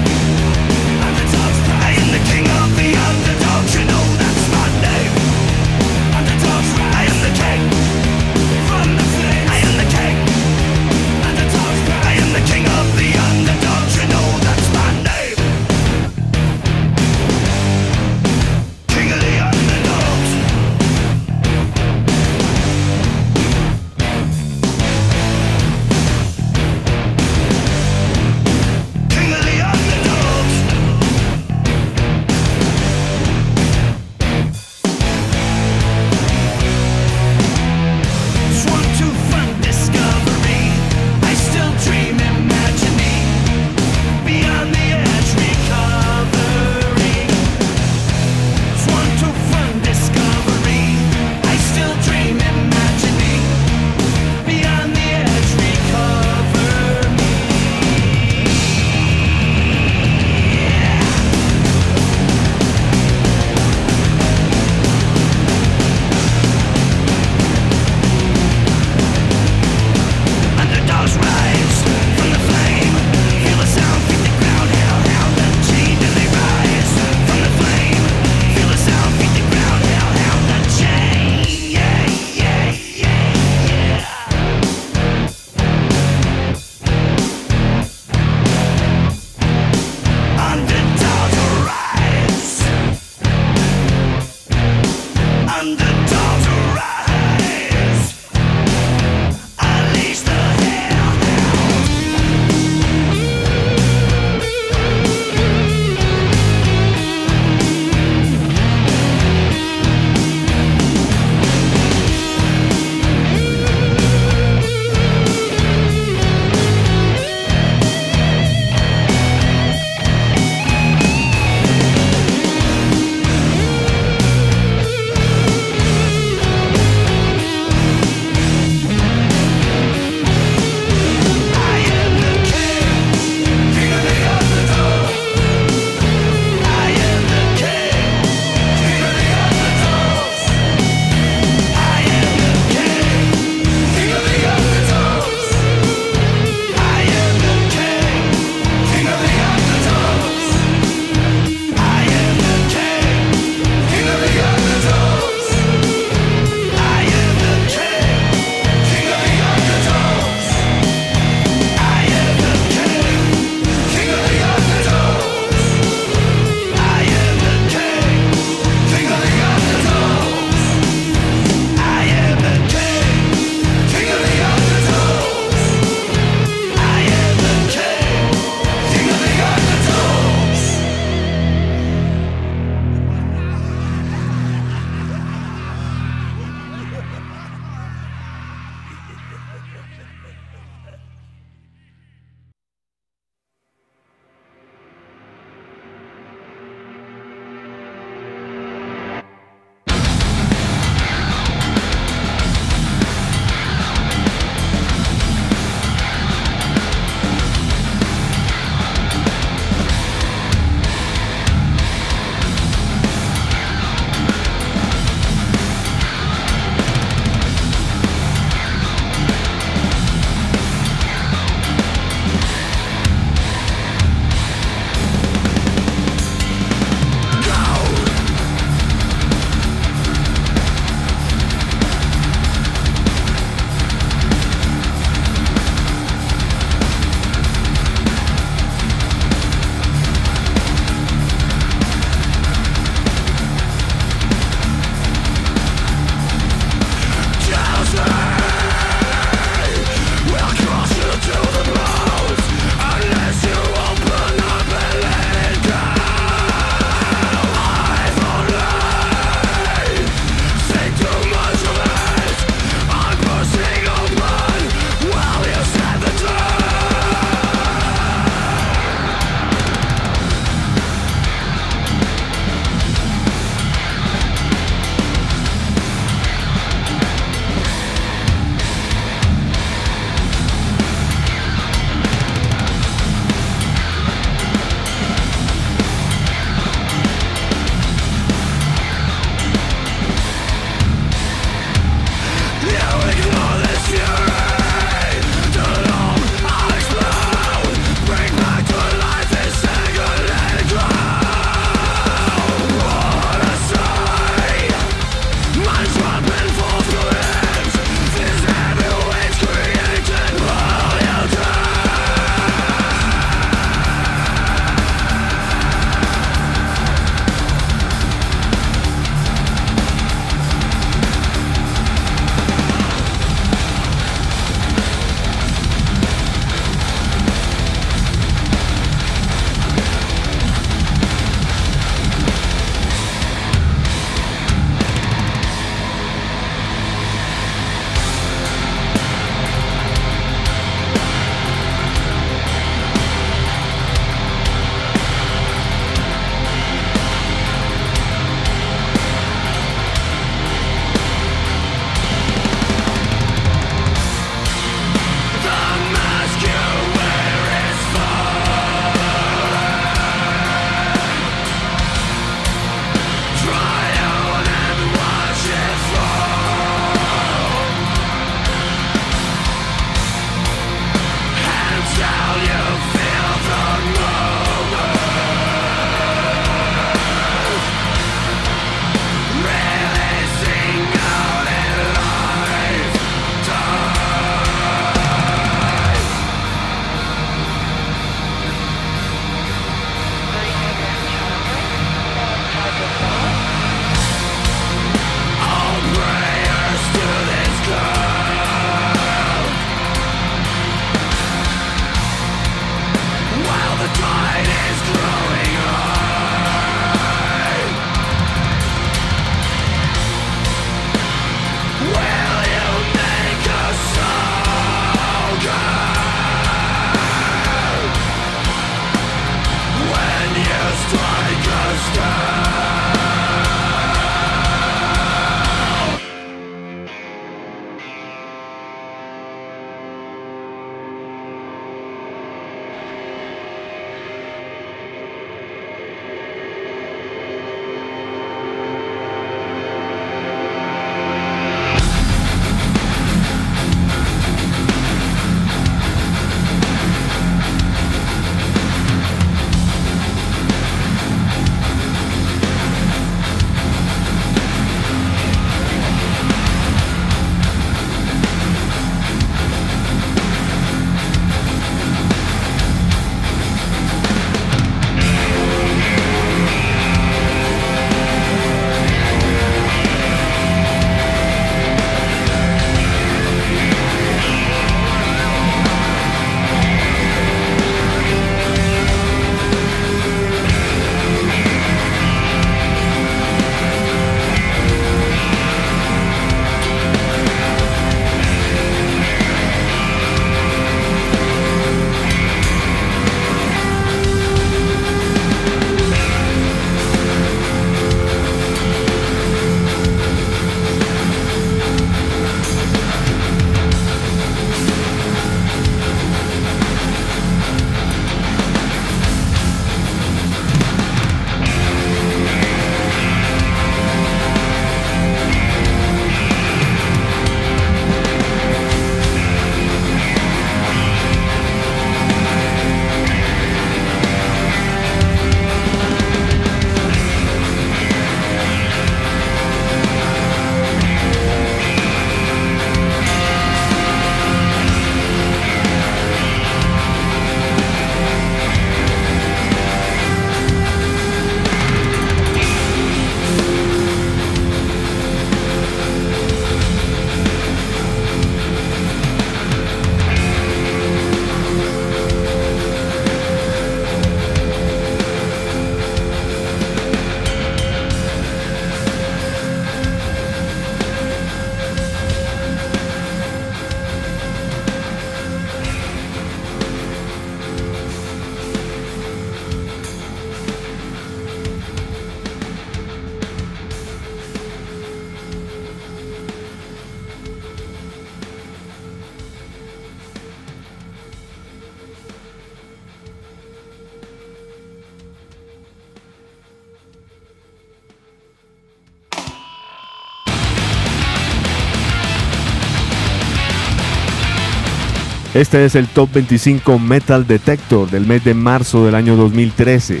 S1: Este es el Top 25 Metal Detector del mes de marzo del año 2013.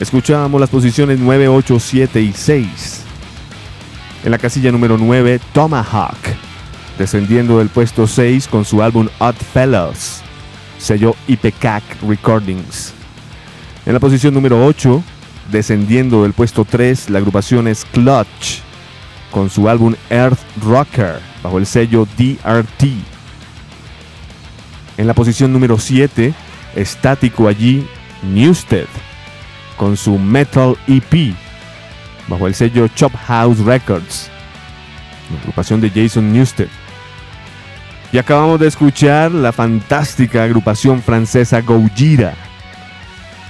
S1: Escuchábamos las posiciones 9, 8, 7 y 6. En la casilla número 9, Tomahawk, descendiendo del puesto 6 con su álbum Odd Fellows, sello IPCAC Recordings. En la posición número 8, descendiendo del puesto 3, la agrupación es Clutch, con su álbum Earth Rocker, bajo el sello DRT. En la posición número 7, estático allí, Newsted, con su Metal EP, bajo el sello Chop House Records, agrupación de Jason Newsted. Y acabamos de escuchar la fantástica agrupación francesa Gojira,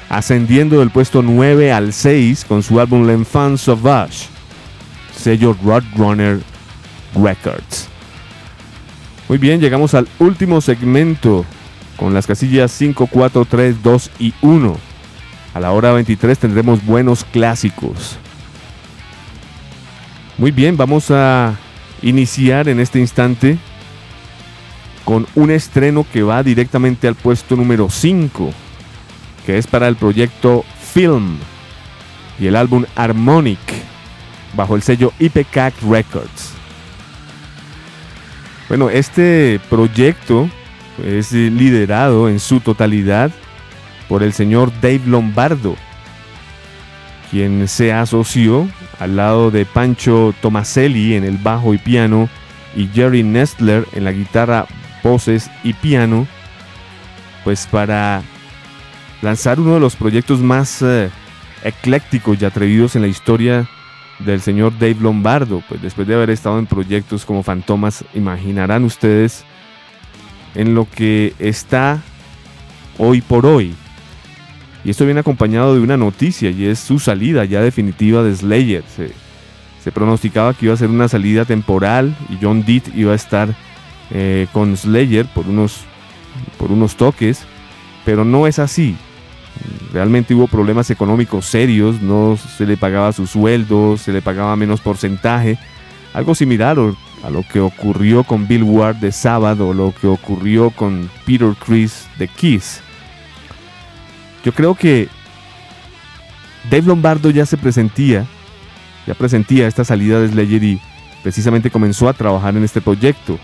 S1: ascendiendo del puesto 9 al 6 con su álbum L'Enfant Sauvage, sello Roadrunner Records. Muy bien, llegamos al último segmento con las casillas 5, 4, 3, 2 y 1. A la hora 23 tendremos buenos clásicos. Muy bien, vamos a iniciar en este instante con un estreno que va directamente al puesto número 5, que es para el proyecto Film y el álbum Harmonic bajo el sello IPCAC Records. Bueno, este proyecto es liderado en su totalidad por el señor Dave Lombardo, quien se asoció al lado de Pancho Tomaselli en el bajo y piano y Jerry Nestler en la guitarra, voces y piano, pues para lanzar uno de los proyectos más eh, eclécticos y atrevidos en la historia del señor Dave Lombardo, pues después de haber estado en proyectos como Fantomas, imaginarán ustedes en lo que está hoy por hoy. Y esto viene acompañado de una noticia y es su salida ya definitiva de Slayer. Se, pronosticaba que iba a ser una salida temporal y John Deed iba a estar eh, con Slayer por unos, por unos toques, pero no es así. Realmente hubo problemas económicos serios, no se le pagaba su sueldo, se le pagaba menos porcentaje. Algo similar a lo que ocurrió con Bill Ward de Sábado, lo que ocurrió con Peter Chris de Kiss. Yo creo que Dave Lombardo ya se presentía, ya presentía esta salida de Slayer y precisamente comenzó a trabajar en este proyecto.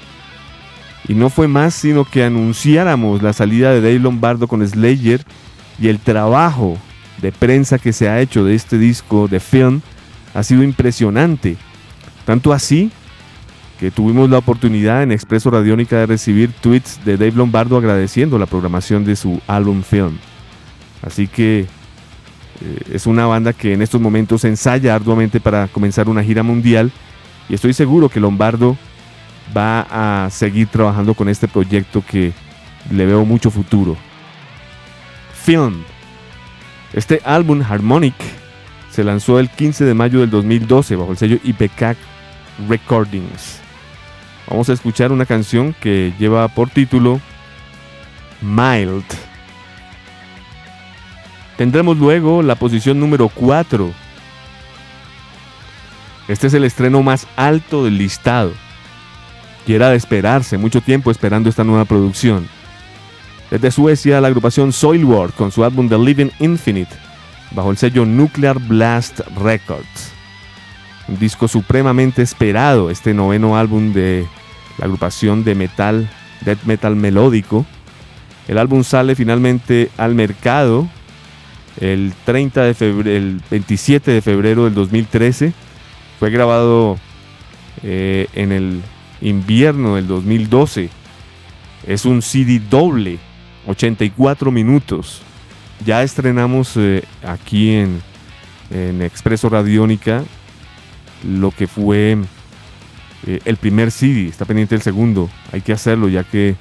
S1: Y no fue más sino que anunciáramos la salida de Dave Lombardo con Slayer y el trabajo de prensa que se ha hecho de este disco de film ha sido impresionante. Tanto así que tuvimos la oportunidad en Expreso Radiónica de recibir tweets de Dave Lombardo agradeciendo la programación de su álbum film. Así que eh, es una banda que en estos momentos ensaya arduamente para comenzar una gira mundial y estoy seguro que Lombardo va a seguir trabajando con este proyecto que le veo mucho futuro. Film. Este álbum Harmonic se lanzó el 15 de mayo del 2012 bajo el sello IPCAC Recordings. Vamos a escuchar una canción que lleva por título Mild. Tendremos luego la posición número 4. Este es el estreno más alto del listado. Y era de esperarse, mucho tiempo esperando esta nueva producción. Desde Suecia, la agrupación Soilwork con su álbum The Living Infinite, bajo el sello Nuclear Blast Records. Un disco supremamente esperado, este noveno álbum de la agrupación de metal, death metal melódico. El álbum sale finalmente al mercado el 30 de febrero, el 27 de febrero del 2013. Fue grabado eh, en el invierno del 2012. Es un CD doble, 84 minutos. Ya estrenamos eh, aquí en, en Expreso Radiónica lo que fue eh, el primer CD. Está pendiente el segundo. Hay que hacerlo ya que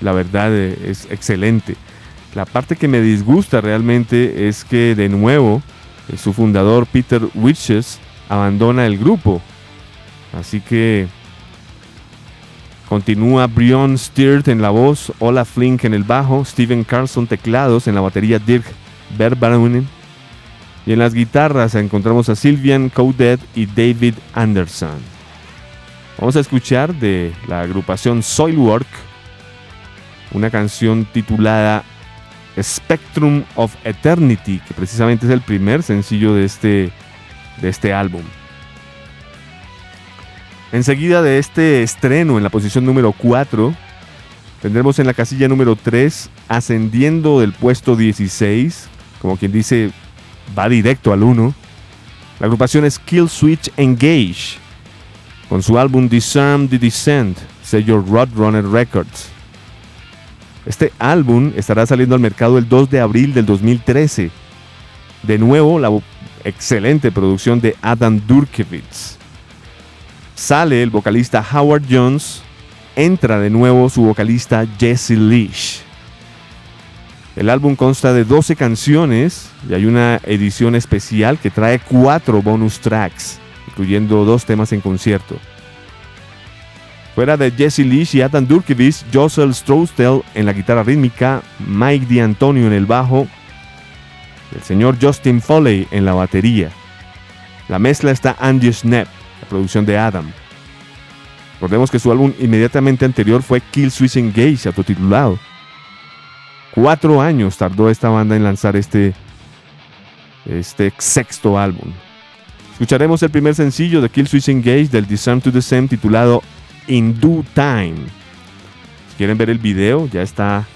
S1: la verdad eh, es excelente. La parte que me disgusta realmente es que de nuevo su fundador Peter Witches abandona el grupo. Así que continúa Brion Stirt en la voz, Olaf Flink en el bajo, Steven Carlson teclados, en la batería Dirk Verbarunen. Y en las guitarras encontramos a Sylvian Coudet y David Anderson. Vamos a escuchar de la agrupación Soilwork una canción titulada Spectrum of Eternity, que precisamente es el primer sencillo de este, de este álbum. Enseguida de este estreno en la posición número 4, tendremos en la casilla número 3, ascendiendo del puesto 16, como quien dice, va directo al 1. La agrupación es Kill Switch Engage, con su álbum Disarm the Descent, sello Roadrunner Records. Este álbum estará saliendo al mercado el 2 de abril del 2013. De nuevo, la excelente producción de Adam Durkevitz. Sale el vocalista Howard Jones, entra de nuevo su vocalista Jesse Leash. El álbum consta de 12 canciones y hay una edición especial que trae 4 bonus tracks, incluyendo dos temas en concierto. Fuera de Jesse Leash y Adam Durkevich, Jossel Stroustel en la guitarra rítmica, Mike D'Antonio en el bajo, el señor Justin Foley en la batería. La mezcla está Andy Schnepp, producción de Adam. Recordemos que su álbum inmediatamente anterior fue Kill Switch Engage, autotitulado. Cuatro años tardó esta banda en lanzar este, este sexto álbum. Escucharemos el primer sencillo de Kill Switch Engage del Disarm to the Same titulado In Due Time. Si quieren ver el video, ya está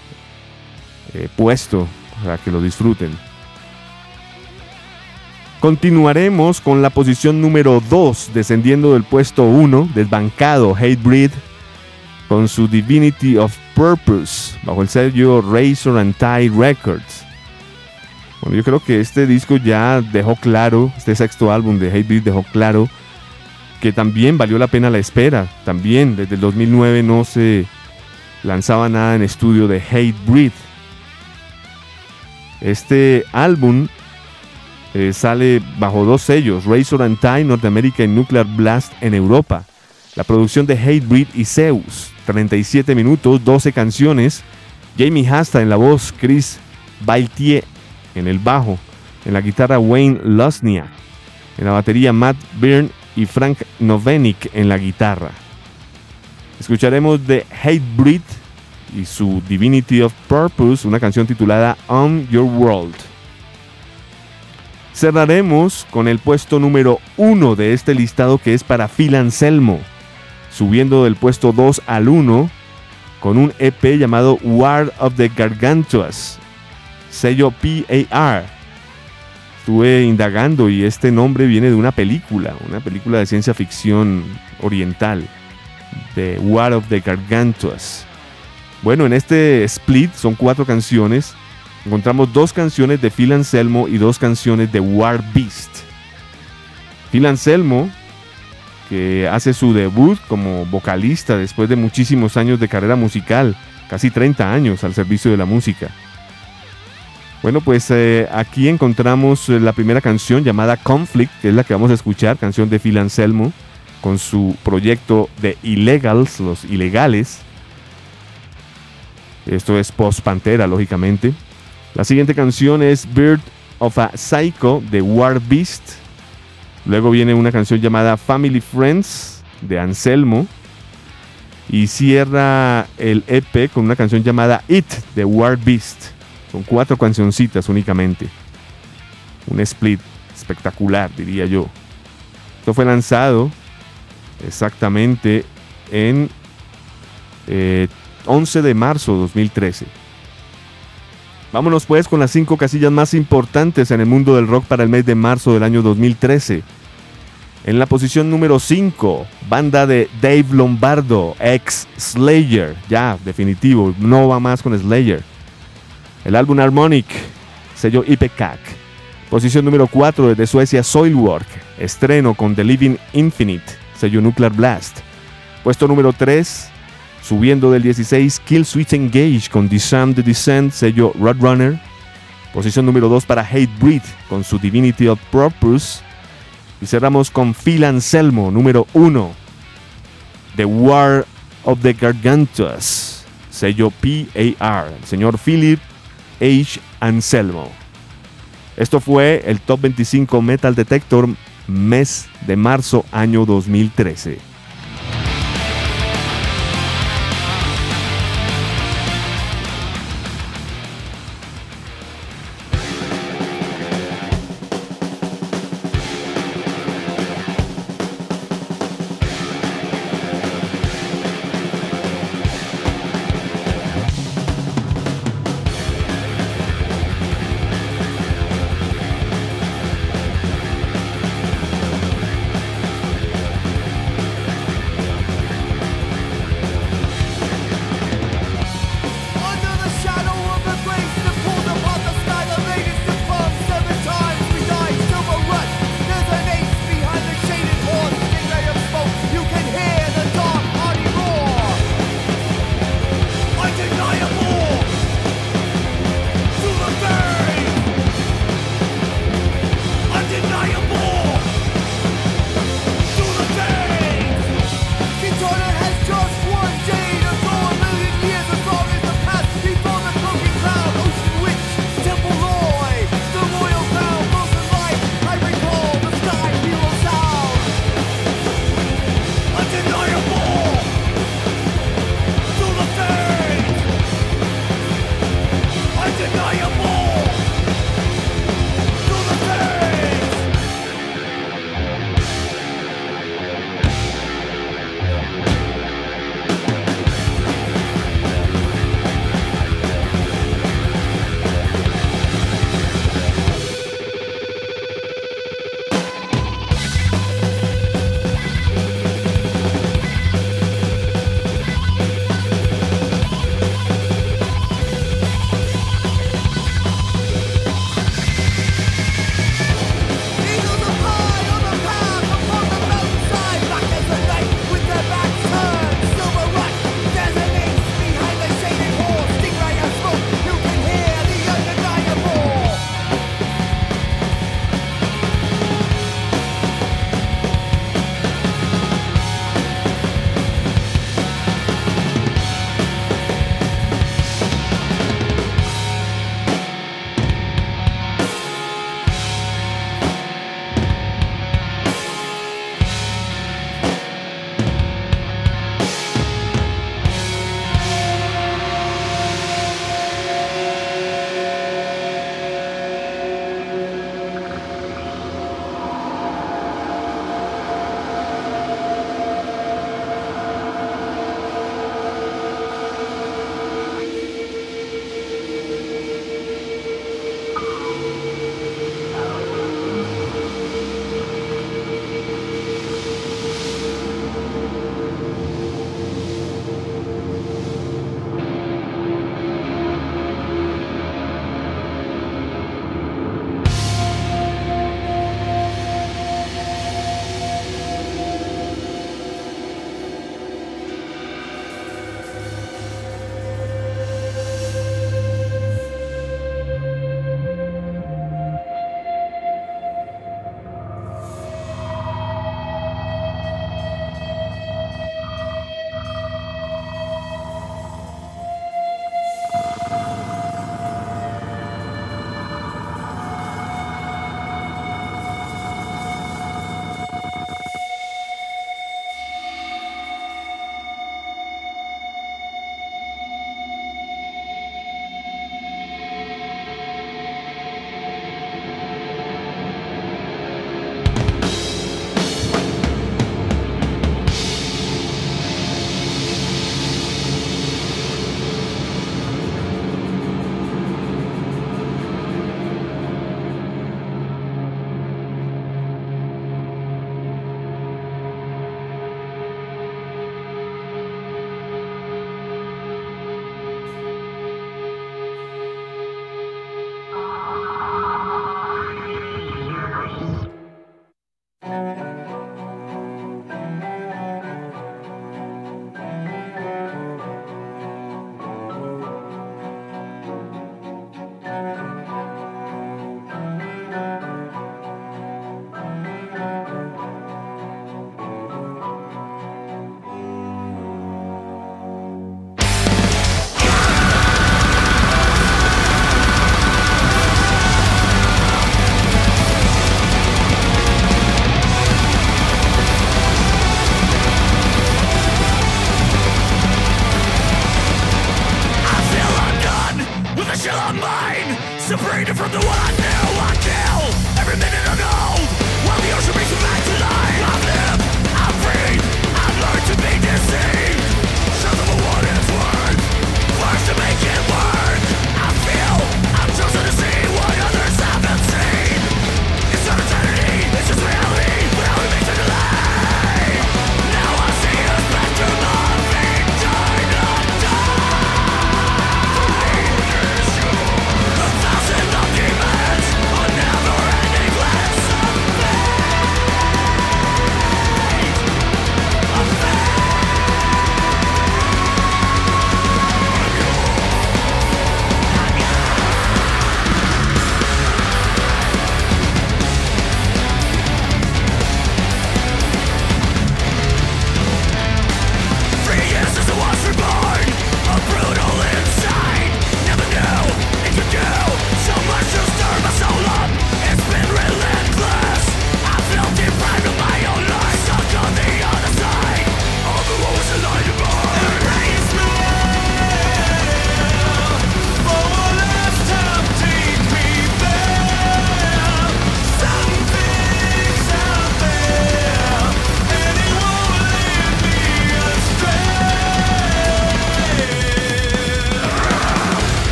S1: eh, puesto para que lo disfruten. Continuaremos con la posición número 2, descendiendo del puesto 1, desbancado Hatebreed, con su Divinity of Purpose, bajo el sello Razor and Tie Records. Bueno, yo creo que este disco ya dejó claro, este sexto álbum de Hatebreed dejó claro que también valió la pena la espera. También desde el 2009 no se lanzaba nada en estudio de Hatebreed. Este álbum eh, sale bajo dos sellos, Razor and Tie Norteamérica y Nuclear Blast en Europa. La producción de Hatebreed y Zeus, 37 minutos, 12 canciones. Jamie Hasta en la voz, Chris Bailtier en el bajo, en la guitarra Wayne Losniak, en la batería Matt Byrne y Frank Novenik en la guitarra. Escucharemos de Hatebreed y su Divinity of Purpose, una canción titulada On Your World. Cerraremos con el puesto número 1 de este listado que es para Phil Anselmo, subiendo del puesto 2 al 1 con un EP llamado War of the Gargantuas, sello PAR. Estuve indagando y este nombre viene de una película, una película de ciencia ficción oriental, de War of the Gargantuas. Bueno, en este split son cuatro canciones encontramos dos canciones de Phil Anselmo y dos canciones de War Beast. Phil Anselmo, que hace su debut como vocalista después de muchísimos años de carrera musical, casi 30 años al servicio de la música. Bueno, pues eh, aquí encontramos eh, la primera canción llamada Conflict, que es la que vamos a escuchar, canción de Phil Anselmo, con su proyecto de Illegals, los ilegales. Esto es post Pantera, lógicamente. La siguiente canción es Bird of a Psycho de War Beast. Luego viene una canción llamada Family Friends de Anselmo. Y cierra el EP con una canción llamada It de War Beast. Son cuatro cancioncitas únicamente. Un split espectacular, diría yo. Esto fue lanzado exactamente en eh, 11 de marzo de 2013. Vámonos pues con las cinco casillas más importantes en el mundo del rock para el mes de marzo del año 2013. En la posición número 5, banda de Dave Lombardo, ex Slayer, ya definitivo, no va más con Slayer. El álbum Harmonic, sello Ipecac. Posición número 4 desde Suecia, Soilwork, estreno con The Living Infinite, sello Nuclear Blast. Puesto número 3, Subiendo del 16, Kill Switch Engage con Disarm the Descent, sello Roadrunner. Posición número 2 para Hatebreed con su Divinity of Purpose. Y cerramos con Phil Anselmo, número 1. The War of the Gargantuas, sello PAR, el señor Philip H. Anselmo. Esto fue el Top 25 Metal Detector mes de marzo año 2013.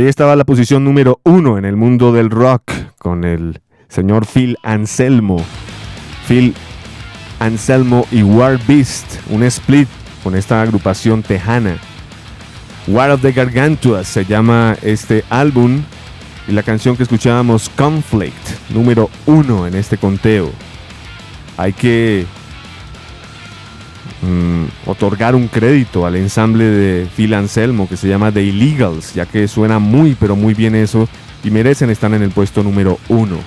S1: Ahí estaba la posición número uno en el mundo del rock con el señor Phil Anselmo. Phil Anselmo y War Beast, un split con esta agrupación tejana. War of the Gargantuas se llama este álbum y la canción que escuchábamos Conflict, número uno en este conteo. Hay que mm, otorgar un crédito al ensamble de Phil Anselmo que se llama The Illegals, ya que suena muy pero muy bien eso y merecen estar en el puesto número uno.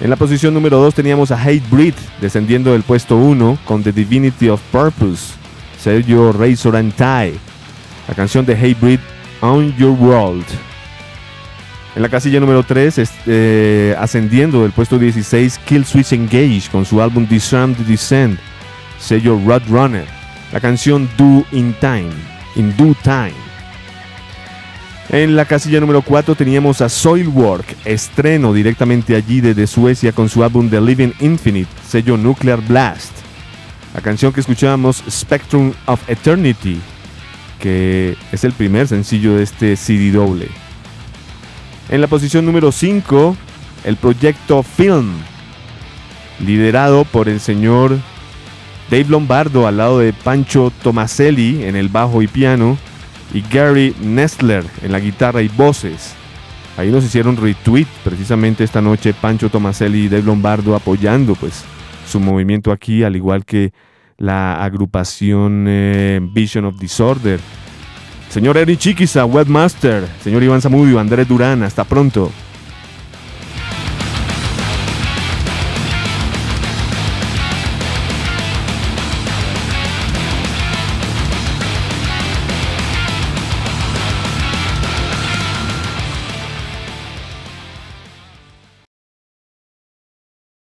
S1: En la posición número 2 teníamos a Hate Breed descendiendo del puesto 1 con The Divinity of Purpose, Sergio Razor and Tie, la canción de Hate Breed On Your World. En la casilla número 3, eh, ascendiendo del puesto 16, Kill Switch Engage con su álbum Disarm the Descent, sello Roadrunner, la canción Do in Time, In Due Time. En la casilla número 4 teníamos a Soilwork, estreno directamente allí desde Suecia con su álbum The Living Infinite, sello Nuclear Blast. La canción que escuchábamos Spectrum of Eternity, que es el primer sencillo de este CD doble. En la posición número 5, el proyecto Film, liderado por el señor Dave Lombardo al lado de Pancho Tomaselli en el bajo y piano y Gary Nestler en la guitarra y voces. Ahí nos hicieron retweet precisamente esta noche Pancho Tomaselli y Dave Lombardo apoyando pues su movimiento aquí, al igual que la agrupación eh, Vision of Disorder. Señor Eric Chiquiza, Webmaster, señor Iván Zamudio, Andrés Durán, hasta pronto.